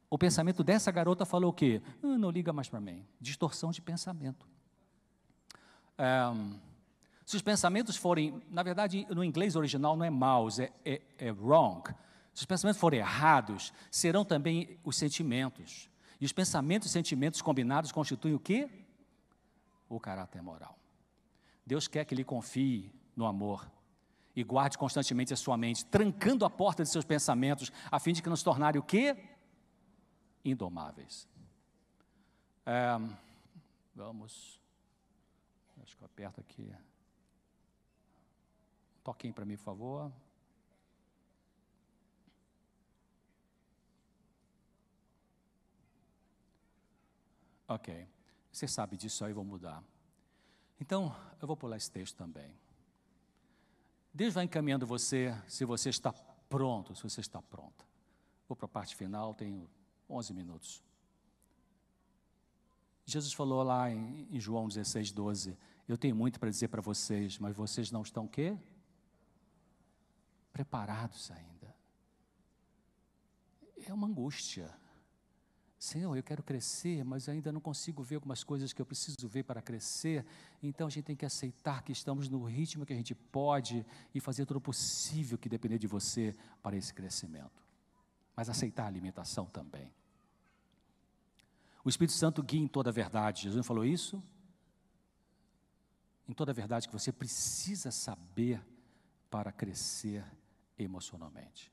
o pensamento dessa garota falou o quê? Ah, não liga mais para mim. Distorção de pensamento. É, se os pensamentos forem, na verdade, no inglês original não é mouse, é, é, é wrong. Se os pensamentos forem errados, serão também os sentimentos. E os pensamentos e sentimentos combinados constituem o quê? O caráter moral. Deus quer que ele confie no amor e guarde constantemente a sua mente, trancando a porta de seus pensamentos, a fim de que não se tornarem o quê? Indomáveis. É, vamos. Acho que eu aperto aqui. Toquem para mim, por favor. Ok. Você sabe disso aí, vou mudar. Então, eu vou pular esse texto também. Deus vai encaminhando você se você está pronto, se você está pronta. Vou para a parte final, tenho 11 minutos. Jesus falou lá em, em João 16, 12: Eu tenho muito para dizer para vocês, mas vocês não estão quê? Preparados ainda. É uma angústia. Senhor, eu quero crescer, mas ainda não consigo ver algumas coisas que eu preciso ver para crescer. Então a gente tem que aceitar que estamos no ritmo que a gente pode e fazer todo o possível que depender de você para esse crescimento. Mas aceitar a alimentação também. O Espírito Santo guia em toda a verdade. Jesus falou isso? Em toda a verdade que você precisa saber para crescer emocionalmente.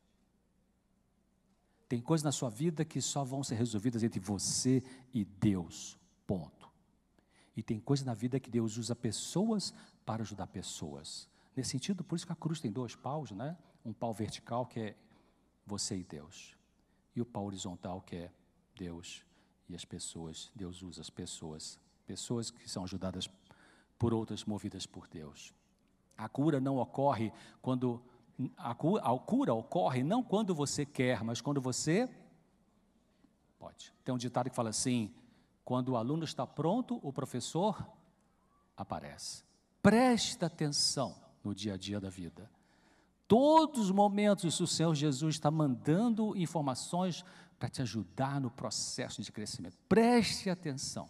Tem coisas na sua vida que só vão ser resolvidas entre você e Deus. Ponto. E tem coisas na vida que Deus usa pessoas para ajudar pessoas. Nesse sentido, por isso que a cruz tem dois paus, né? Um pau vertical que é você e Deus, e o pau horizontal que é Deus e as pessoas. Deus usa as pessoas, pessoas que são ajudadas por outras movidas por Deus. A cura não ocorre quando a cura, a cura ocorre não quando você quer, mas quando você pode. Tem um ditado que fala assim: quando o aluno está pronto, o professor aparece. Presta atenção no dia a dia da vida. Todos os momentos o Senhor Jesus está mandando informações para te ajudar no processo de crescimento. Preste atenção,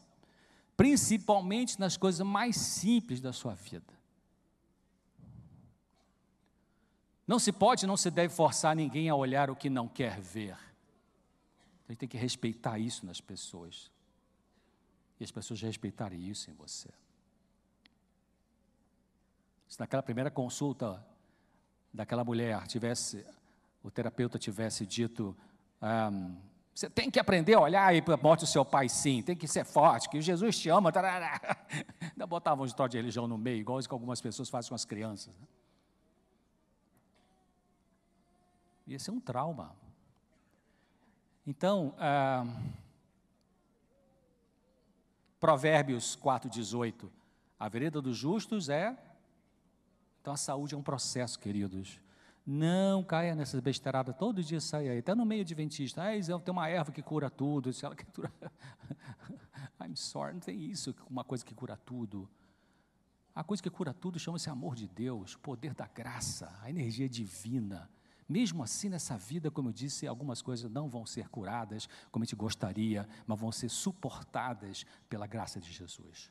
principalmente nas coisas mais simples da sua vida. Não se pode, não se deve forçar ninguém a olhar o que não quer ver. A gente tem que respeitar isso nas pessoas. E as pessoas respeitarem isso em você. Se naquela primeira consulta daquela mulher tivesse, o terapeuta tivesse dito, um, você tem que aprender a olhar e morte do seu pai, sim, tem que ser forte, que Jesus te ama. (laughs) Ainda botavam um história de religião no meio, igual que algumas pessoas fazem com as crianças. Né? Ia ser um trauma. Então, ah, Provérbios 4,18. A vereda dos justos é. Então a saúde é um processo, queridos. Não caia nessas besteiradas, todo dia sai aí, até no meio adventista. Ah, tem uma erva que cura tudo. Se ela que cura. (laughs) I'm sorry, não tem isso, uma coisa que cura tudo. A coisa que cura tudo chama-se amor de Deus, poder da graça, a energia divina. Mesmo assim, nessa vida, como eu disse, algumas coisas não vão ser curadas como a gente gostaria, mas vão ser suportadas pela graça de Jesus.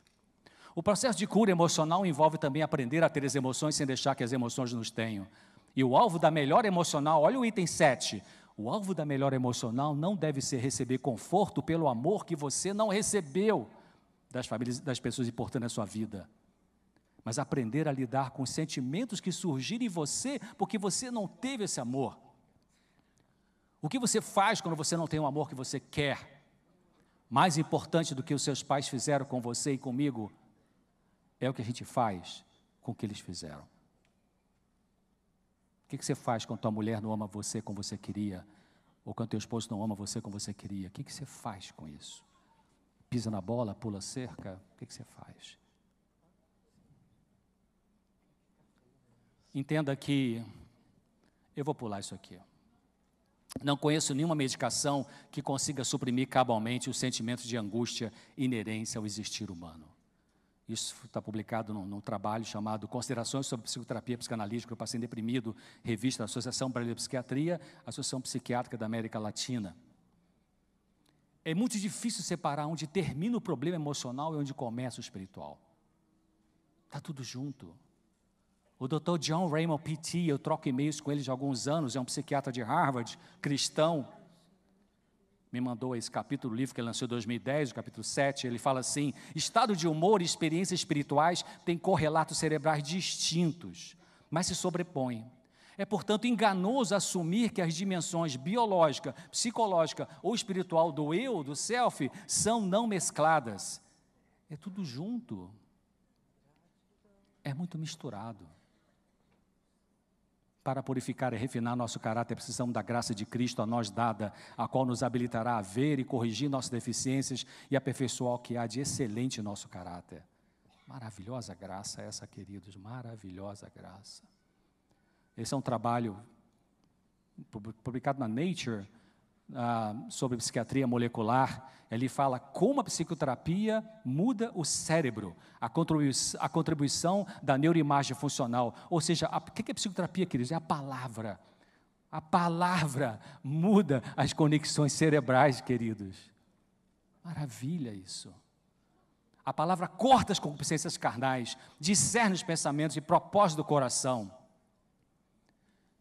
O processo de cura emocional envolve também aprender a ter as emoções sem deixar que as emoções nos tenham. E o alvo da melhor emocional, olha o item 7. O alvo da melhor emocional não deve ser receber conforto pelo amor que você não recebeu das, famílias, das pessoas importantes na sua vida mas aprender a lidar com os sentimentos que surgirem em você porque você não teve esse amor. O que você faz quando você não tem o amor que você quer? Mais importante do que os seus pais fizeram com você e comigo é o que a gente faz com o que eles fizeram. O que você faz quando tua mulher não ama você como você queria? Ou quando teu esposo não ama você como você queria? O que você faz com isso? Pisa na bola, pula cerca? O que você faz? Entenda que eu vou pular isso aqui. Não conheço nenhuma medicação que consiga suprimir cabalmente os sentimentos de angústia inerentes ao existir humano. Isso está publicado num, num, trabalho chamado Considerações sobre Psicoterapia Psicanalítica para o Paciente Deprimido, revista da Associação Brasileira de Psiquiatria, Associação Psiquiátrica da América Latina. É muito difícil separar onde termina o problema emocional e onde começa o espiritual. Está tudo junto. O Dr. John Raymond P.T., eu troco e-mails com ele há alguns anos, é um psiquiatra de Harvard, cristão. Me mandou esse capítulo, livro que ele lançou em 2010, o capítulo 7. Ele fala assim: estado de humor e experiências espirituais têm correlatos cerebrais distintos, mas se sobrepõem. É, portanto, enganoso assumir que as dimensões biológica, psicológica ou espiritual do eu, do self, são não mescladas. É tudo junto. É muito misturado. Para purificar e refinar nosso caráter, precisamos da graça de Cristo a nós dada, a qual nos habilitará a ver e corrigir nossas deficiências e aperfeiçoar o que há de excelente em nosso caráter. Maravilhosa graça essa, queridos, maravilhosa graça. Esse é um trabalho publicado na Nature, ah, sobre psiquiatria molecular, ele fala como a psicoterapia muda o cérebro, a, contribuição, a contribuição da neuroimagem funcional. Ou seja, o que é psicoterapia, queridos? É a palavra. A palavra muda as conexões cerebrais, queridos. Maravilha isso. A palavra corta as concupiscências carnais, discerne os pensamentos e propósitos do coração.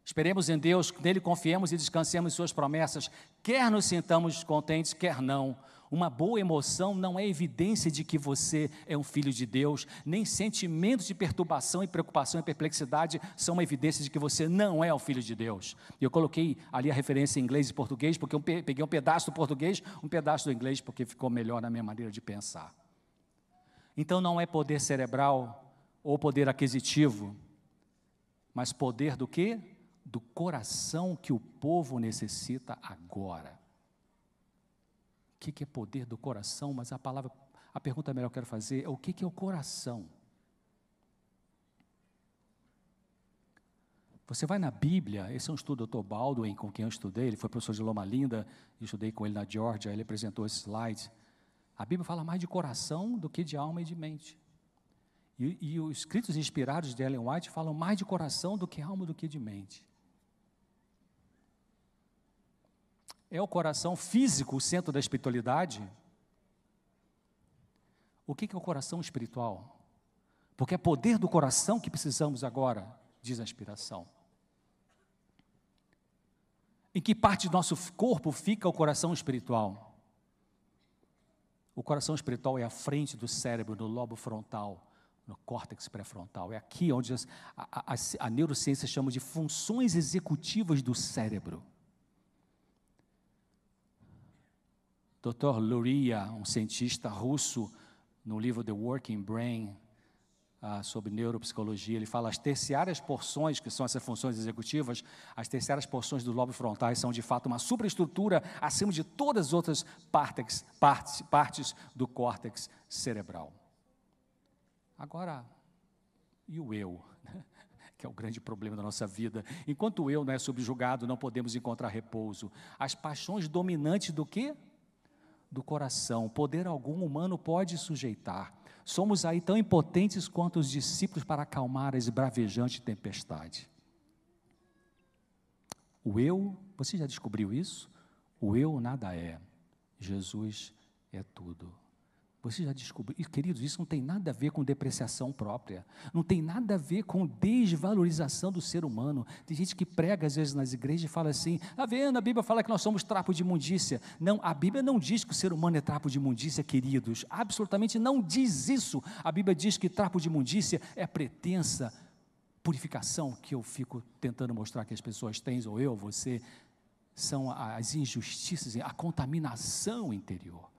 Esperemos em Deus, nele confiemos e descansemos em Suas promessas, quer nos sintamos contentes, quer não. Uma boa emoção não é evidência de que você é um filho de Deus, nem sentimentos de perturbação e preocupação e perplexidade são uma evidência de que você não é um filho de Deus. Eu coloquei ali a referência em inglês e português, porque eu peguei um pedaço do português, um pedaço do inglês, porque ficou melhor na minha maneira de pensar. Então não é poder cerebral ou poder aquisitivo, mas poder do que? Do coração que o povo necessita agora. O que é poder do coração? Mas a palavra, a pergunta melhor que eu quero fazer é o que é o coração? Você vai na Bíblia, esse é um estudo do Dr. Baldwin, com quem eu estudei, ele foi professor de Loma Linda, estudei com ele na Georgia, ele apresentou esse slide. A Bíblia fala mais de coração do que de alma e de mente. E, e os escritos inspirados de Ellen White falam mais de coração do que alma do que de mente. É o coração físico o centro da espiritualidade? O que é o coração espiritual? Porque é poder do coração que precisamos agora, diz a inspiração. Em que parte do nosso corpo fica o coração espiritual? O coração espiritual é à frente do cérebro, no lobo frontal, no córtex pré-frontal. É aqui onde a, a, a, neurociência chama de funções executivas do cérebro. Dr. Luria, um cientista russo, no livro The Working Brain, ah, sobre neuropsicologia, ele fala as terciárias porções, que são essas funções executivas, as terciárias porções do lobo frontais são de fato uma superestrutura acima de todas as outras partes, partes, partes do córtex cerebral. Agora, e o eu? (laughs) que é o grande problema da nossa vida. Enquanto o eu não é subjugado, não podemos encontrar repouso. As paixões dominantes do quê? Do coração. Poder algum humano pode sujeitar. Somos aí tão impotentes quanto os discípulos para acalmar a esbravejante tempestade. O eu, você já descobriu isso? O eu nada é. Jesus é tudo. Você já descobriu? Queridos, isso não tem nada a ver com depreciação própria, não tem nada a ver com desvalorização do ser humano. Tem gente que prega às vezes nas igrejas e fala assim: "Tá vendo? A Bíblia fala que nós somos trapo de imundícia". Não, a Bíblia não diz que o ser humano é trapo de imundícia, queridos. Absolutamente não diz isso. A Bíblia diz que trapo de imundícia é pretensa purificação que eu fico tentando mostrar que as pessoas têm, ou eu, você, são as injustiças, a contaminação interior.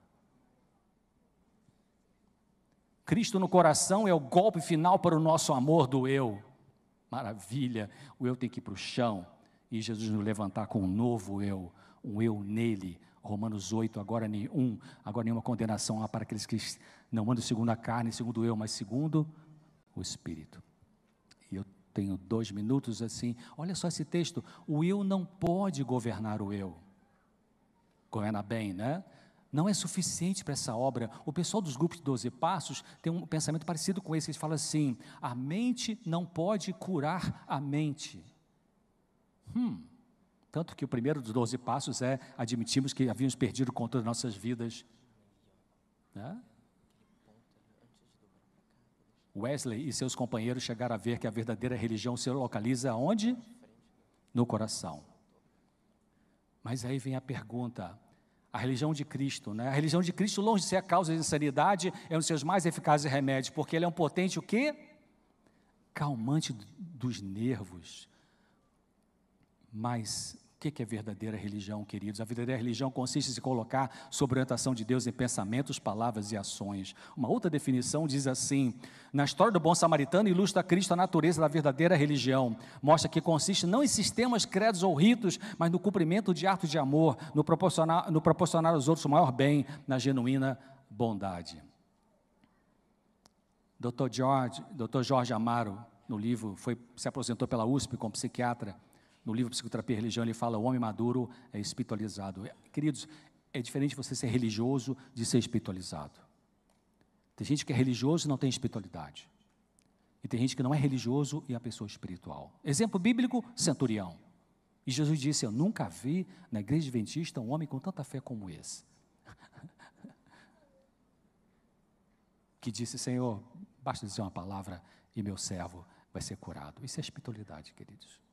Cristo no coração é o golpe final para o nosso amor do eu. Maravilha, o eu tem que ir para o chão e Jesus nos levantar com um novo eu, um eu nele. Romanos 8, agora nenhum, agora nenhuma condenação há para aqueles que não andam segundo a carne, segundo eu, mas segundo o Espírito. E eu tenho dois minutos assim, olha só esse texto, o eu não pode governar o eu. Governa bem, né? Não é suficiente para essa obra. O pessoal dos grupos de 12 passos tem um pensamento parecido com esse. Eles falam assim: a mente não pode curar a mente. Hum. Tanto que o primeiro dos 12 passos é admitimos que havíamos perdido o controle das nossas vidas. Né? Wesley e seus companheiros chegaram a ver que a verdadeira religião se localiza onde? No coração. Mas aí vem a pergunta: a religião de Cristo, né? A religião de Cristo, longe de ser a causa de insanidade, é um dos seus mais eficazes remédios, porque ele é um potente o quê? Calmante dos nervos. Mas o que é verdadeira religião, queridos? A verdadeira religião consiste em se colocar sob orientação de Deus em pensamentos, palavras e ações. Uma outra definição diz assim: na história do bom samaritano, ilustra Cristo a natureza da verdadeira religião. Mostra que consiste não em sistemas, credos ou ritos, mas no cumprimento de atos de amor, no proporcionar, no proporcionar aos outros o maior bem, na genuína bondade. Dr. George, Dr. Jorge Amaro, no livro, foi, se aposentou pela USP como psiquiatra no livro Psicoterapia e Religião, ele fala: o homem maduro é espiritualizado. É, queridos, é diferente você ser religioso de ser espiritualizado. Tem gente que é religioso e não tem espiritualidade. E tem gente que não é religioso e é a pessoa espiritual. Exemplo bíblico: centurião. E Jesus disse: Eu nunca vi na igreja adventista um homem com tanta fé como esse. (laughs) que disse: Senhor, basta dizer uma palavra e meu servo vai ser curado. Isso é espiritualidade, queridos.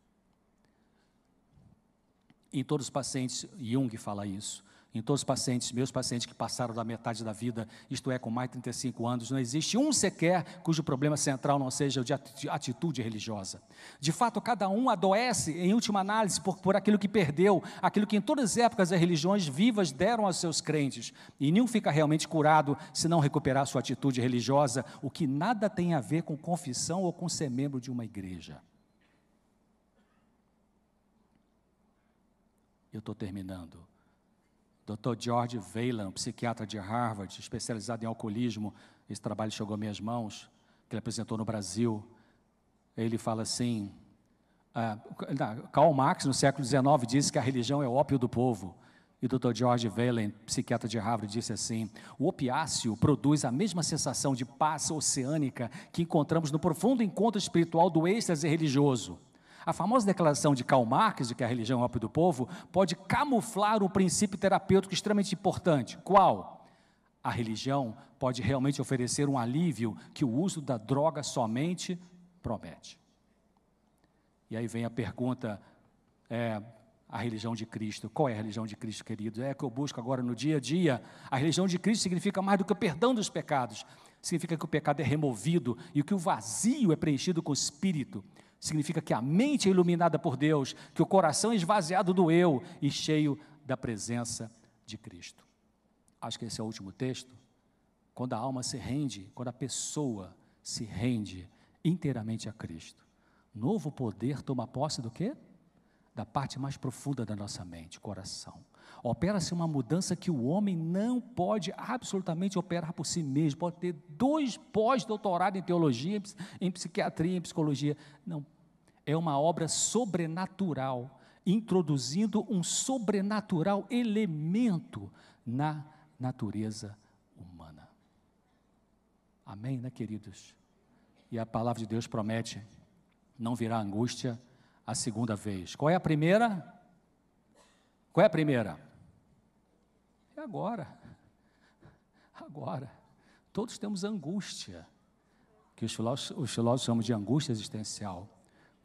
Em todos os pacientes, Jung fala isso. Em todos os pacientes, meus pacientes que passaram da metade da vida, isto é, com mais de 35 anos, não existe um sequer cujo problema central não seja o de atitude religiosa. De fato, cada um adoece, em última análise, por, por aquilo que perdeu, aquilo que em todas as épocas as religiões vivas deram aos seus crentes. E nenhum fica realmente curado se não recuperar sua atitude religiosa, o que nada tem a ver com confissão ou com ser membro de uma igreja. Eu estou terminando. Dr. George Veilan, psiquiatra de Harvard, especializado em alcoolismo, esse trabalho chegou às minhas mãos, que ele apresentou no Brasil. Ele fala assim: ah, Karl Marx, no século XIX, disse que a religião é o ópio do povo. E o Dr. George Veilan, psiquiatra de Harvard, disse assim: o opiáceo produz a mesma sensação de paz oceânica que encontramos no profundo encontro espiritual do êxtase religioso. A famosa declaração de Karl Marx de que a religião é o ópio do povo pode camuflar um princípio terapêutico extremamente importante. Qual? A religião pode realmente oferecer um alívio que o uso da droga somente promete. E aí vem a pergunta: é, a religião de Cristo. Qual é a religião de Cristo, querido? É a que eu busco agora no dia a dia. A religião de Cristo significa mais do que o perdão dos pecados. Significa que o pecado é removido e que o vazio é preenchido com o Espírito. Significa que a mente é iluminada por Deus, que o coração é esvaziado do eu e cheio da presença de Cristo. Acho que esse é o último texto. Quando a alma se rende, quando a pessoa se rende inteiramente a Cristo, novo poder toma posse do quê? da parte mais profunda da nossa mente, coração. Opera-se uma mudança que o homem não pode absolutamente operar por si mesmo. Pode ter dois pós-doutorado em teologia, em psiquiatria, em psicologia. Não. É uma obra sobrenatural, introduzindo um sobrenatural elemento na natureza humana. Amém, né, queridos? E a palavra de Deus promete: não virá angústia a segunda vez. Qual é a primeira? Qual é a primeira? É agora. Agora. Todos temos angústia, que os filósofos, os filósofos chamam de angústia existencial.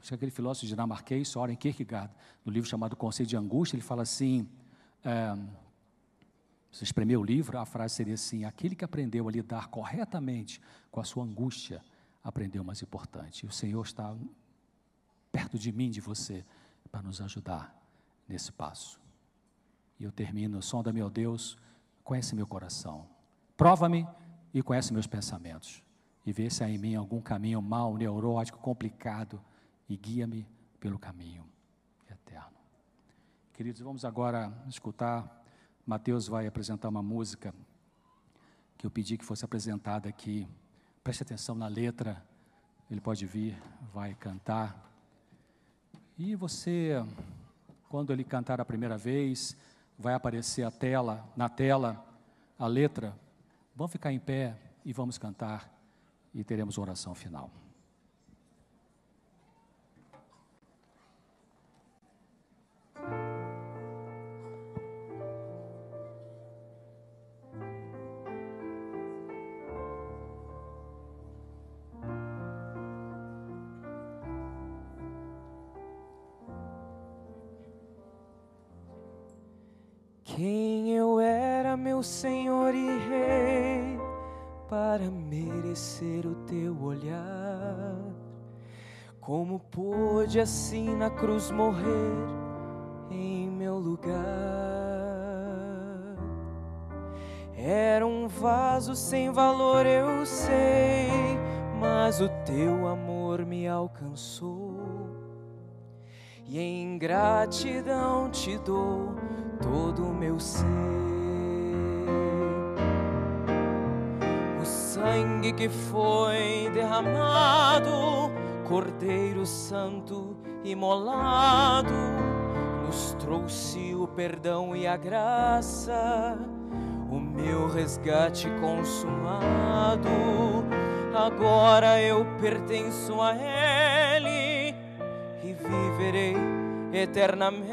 Por isso aquele filósofo dinamarquês, Soren Kierkegaard, no livro chamado Conceito de Angústia, ele fala assim, é, se espremer o livro, a frase seria assim, aquele que aprendeu a lidar corretamente com a sua angústia, aprendeu o mais importante. E o Senhor está perto de mim, de você, para nos ajudar nesse passo. E eu termino, sonda meu Deus, conhece meu coração, prova-me e conhece meus pensamentos, e vê se há em mim algum caminho mal, neurótico, complicado, e guia-me pelo caminho eterno. Queridos, vamos agora escutar, Mateus vai apresentar uma música que eu pedi que fosse apresentada aqui, preste atenção na letra, ele pode vir, vai cantar, e você, quando ele cantar a primeira vez, vai aparecer a tela, na tela, a letra. Vamos ficar em pé e vamos cantar e teremos oração final. Quem eu era, meu Senhor e Rei, para merecer o teu olhar. Como pôde assim na cruz morrer em meu lugar? Era um vaso sem valor, eu sei, mas o teu amor me alcançou. E em gratidão te dou todo o meu ser. O sangue que foi derramado, Cordeiro Santo imolado, nos trouxe o perdão e a graça, o meu resgate consumado. Agora eu pertenço a Ele e viverei eternamente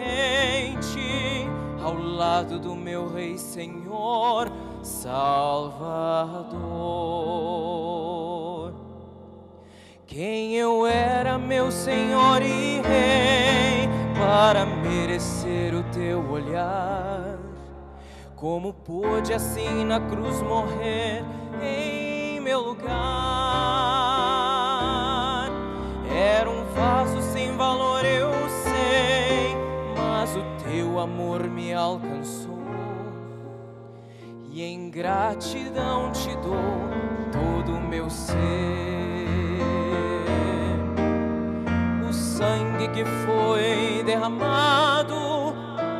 ao lado do meu Rei Senhor Salvador. Quem eu era, meu Senhor e Rei, para merecer o teu olhar. Como pude assim na cruz morrer em meu lugar? Amor me alcançou. E em gratidão te dou todo o meu ser. O sangue que foi derramado,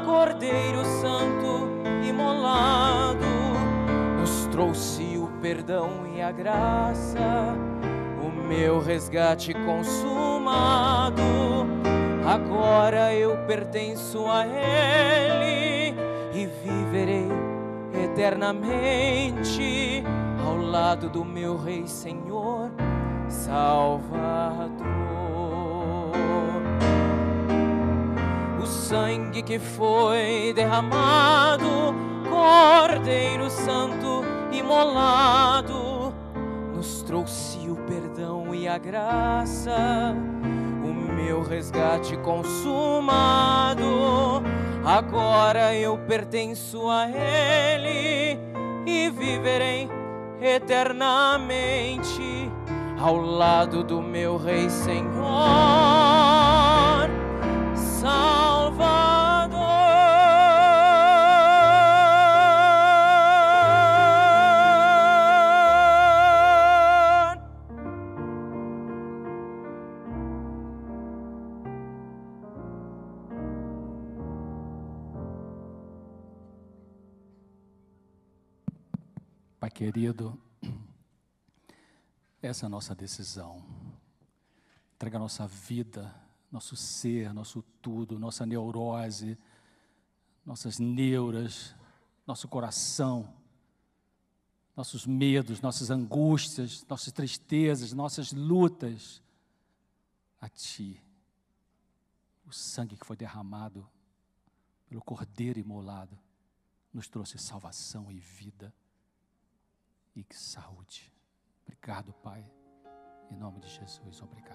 Cordeiro Santo imolado, nos trouxe o perdão e a graça, o meu resgate consumado Agora eu pertenço a Ele e viverei eternamente ao lado do meu Rei Senhor Salvador. O sangue que foi derramado, Cordeiro Santo imolado, nos trouxe o perdão e a graça meu resgate consumado. Agora eu pertenço a Ele e viverei eternamente ao lado do meu Rei Senhor, Salvador. Pai querido, essa é a nossa decisão. Entrega a nossa vida, nosso ser, nosso tudo, nossa neurose, nossas neuras, nosso coração, nossos medos, nossas angústias, nossas tristezas, nossas lutas a Ti. O sangue que foi derramado pelo Cordeiro imolado nos trouxe salvação e vida e saúde. Obrigado, Pai. Em nome de Jesus, obrigado.